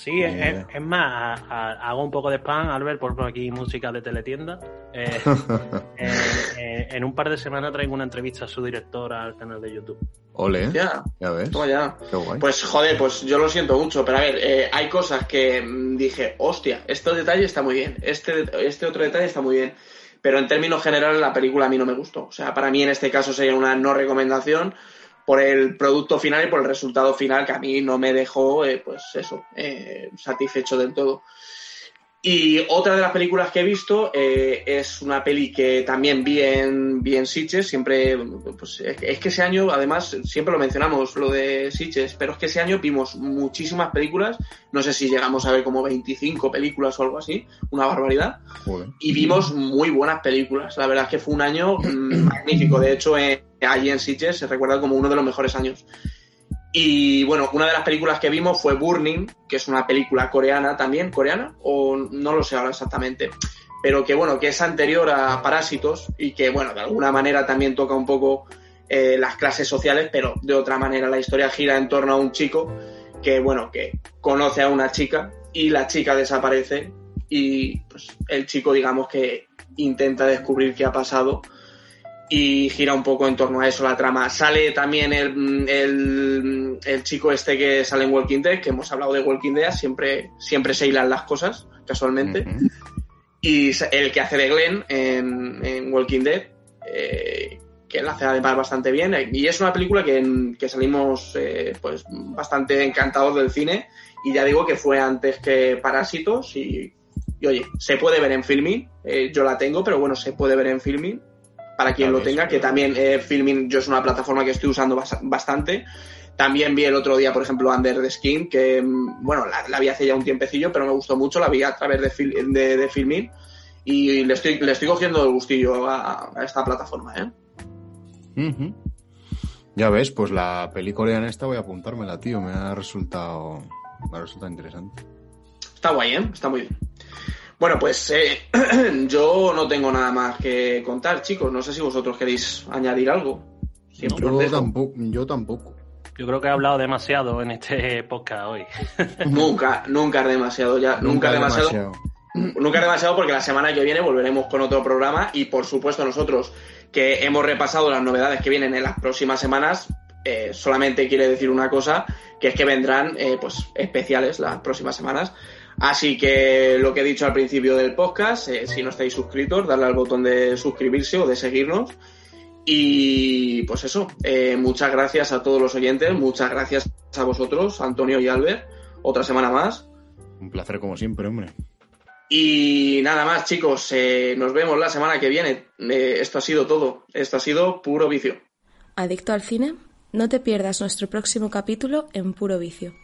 Sí, es, idea. es- es más, a- a- hago un poco de spam, Albert, por por aquí música de teletienda. Eh, eh, eh, en un par de semanas traigo una entrevista a su directora al canal de YouTube. Ole, Ya, ya ves. toma ya. Qué guay. Pues joder, pues yo lo siento mucho, pero a ver, eh, hay cosas que mm, dije, hostia, este detalle está muy bien, este, este otro detalle está muy bien. Pero en términos generales la película a mí no me gustó. O sea, para mí en este caso sería una no recomendación por el producto final y por el resultado final que a mí no me dejó, eh, pues eso, eh, satisfecho del todo. Y otra de las películas que he visto eh, es una peli que también vi en, vi en Sitges, siempre, pues es que- es que ese año, además, siempre lo mencionamos, lo de Sitges, pero es que ese año vimos muchísimas películas, no sé si llegamos a ver como 25 películas o algo así, una barbaridad, Joder. y vimos muy buenas películas, la verdad es que fue un año mm, magnífico, de hecho, eh, allí en Sitges se recuerda como uno de los mejores años. Y bueno, una de las películas que vimos fue Burning, que es una película coreana también, coreana, o no lo sé ahora exactamente, pero que bueno, que es anterior a Parásitos y que bueno, de alguna manera también toca un poco eh, las clases sociales, pero de otra manera la historia gira en torno a un chico que bueno, que conoce a una chica y la chica desaparece y pues el chico digamos que intenta descubrir qué ha pasado y gira un poco en torno a eso la trama. Sale también el, el, el chico este que sale en Walking Dead, que hemos hablado de Walking Dead, siempre, siempre se hilan las cosas, casualmente. Y el que hace de Glenn en, en Walking Dead, eh, que la hace además bastante bien. Y es una película que, que salimos eh, pues bastante encantados del cine. Y ya digo que fue antes que Parásitos. Y, y oye, se puede ver en Filmin. eh, yo la tengo, pero bueno, se puede ver en Filmin. Para quien lo tenga, que también eh, Filmin yo es una plataforma que estoy usando bas- bastante. También vi el otro día, por ejemplo, Under the Skin, que, mm, bueno, la, la vi hace ya un tiempecillo, pero me gustó mucho, la vi a través de, Fil- de, de Filmin y le estoy, le estoy cogiendo el gustillo a, a esta plataforma, ¿eh? Ya ves, pues la peli coreana esta voy a apuntármela, tío. Me ha resultado, me ha resultado interesante. Está guay, ¿eh? Está muy bien. Bueno, pues eh, yo no tengo nada más que contar, chicos. No sé si vosotros queréis añadir algo. Siempre Yo tampoco, yo tampoco. Yo creo que he hablado demasiado en este podcast hoy. Nunca, nunca es demasiado ya. Nunca, es demasiado. Nunca es demasiado porque la semana que viene volveremos con otro programa y por supuesto nosotros que hemos repasado las novedades que vienen en las próximas semanas, eh, solamente quiere decir una cosa, que es que vendrán eh, pues especiales las próximas semanas. Así que lo que he dicho al principio del podcast, eh, si no estáis suscritos, darle al botón de suscribirse o de seguirnos. Y pues eso, eh, muchas gracias a todos los oyentes, muchas gracias a vosotros, Antonio y Albert, otra semana más. Un placer como siempre, hombre. Y nada más, chicos, eh, nos vemos la semana que viene. Eh, esto ha sido todo. Esto ha sido puro vicio. ¿Adicto al cine? No te pierdas nuestro próximo capítulo en Puro Vicio.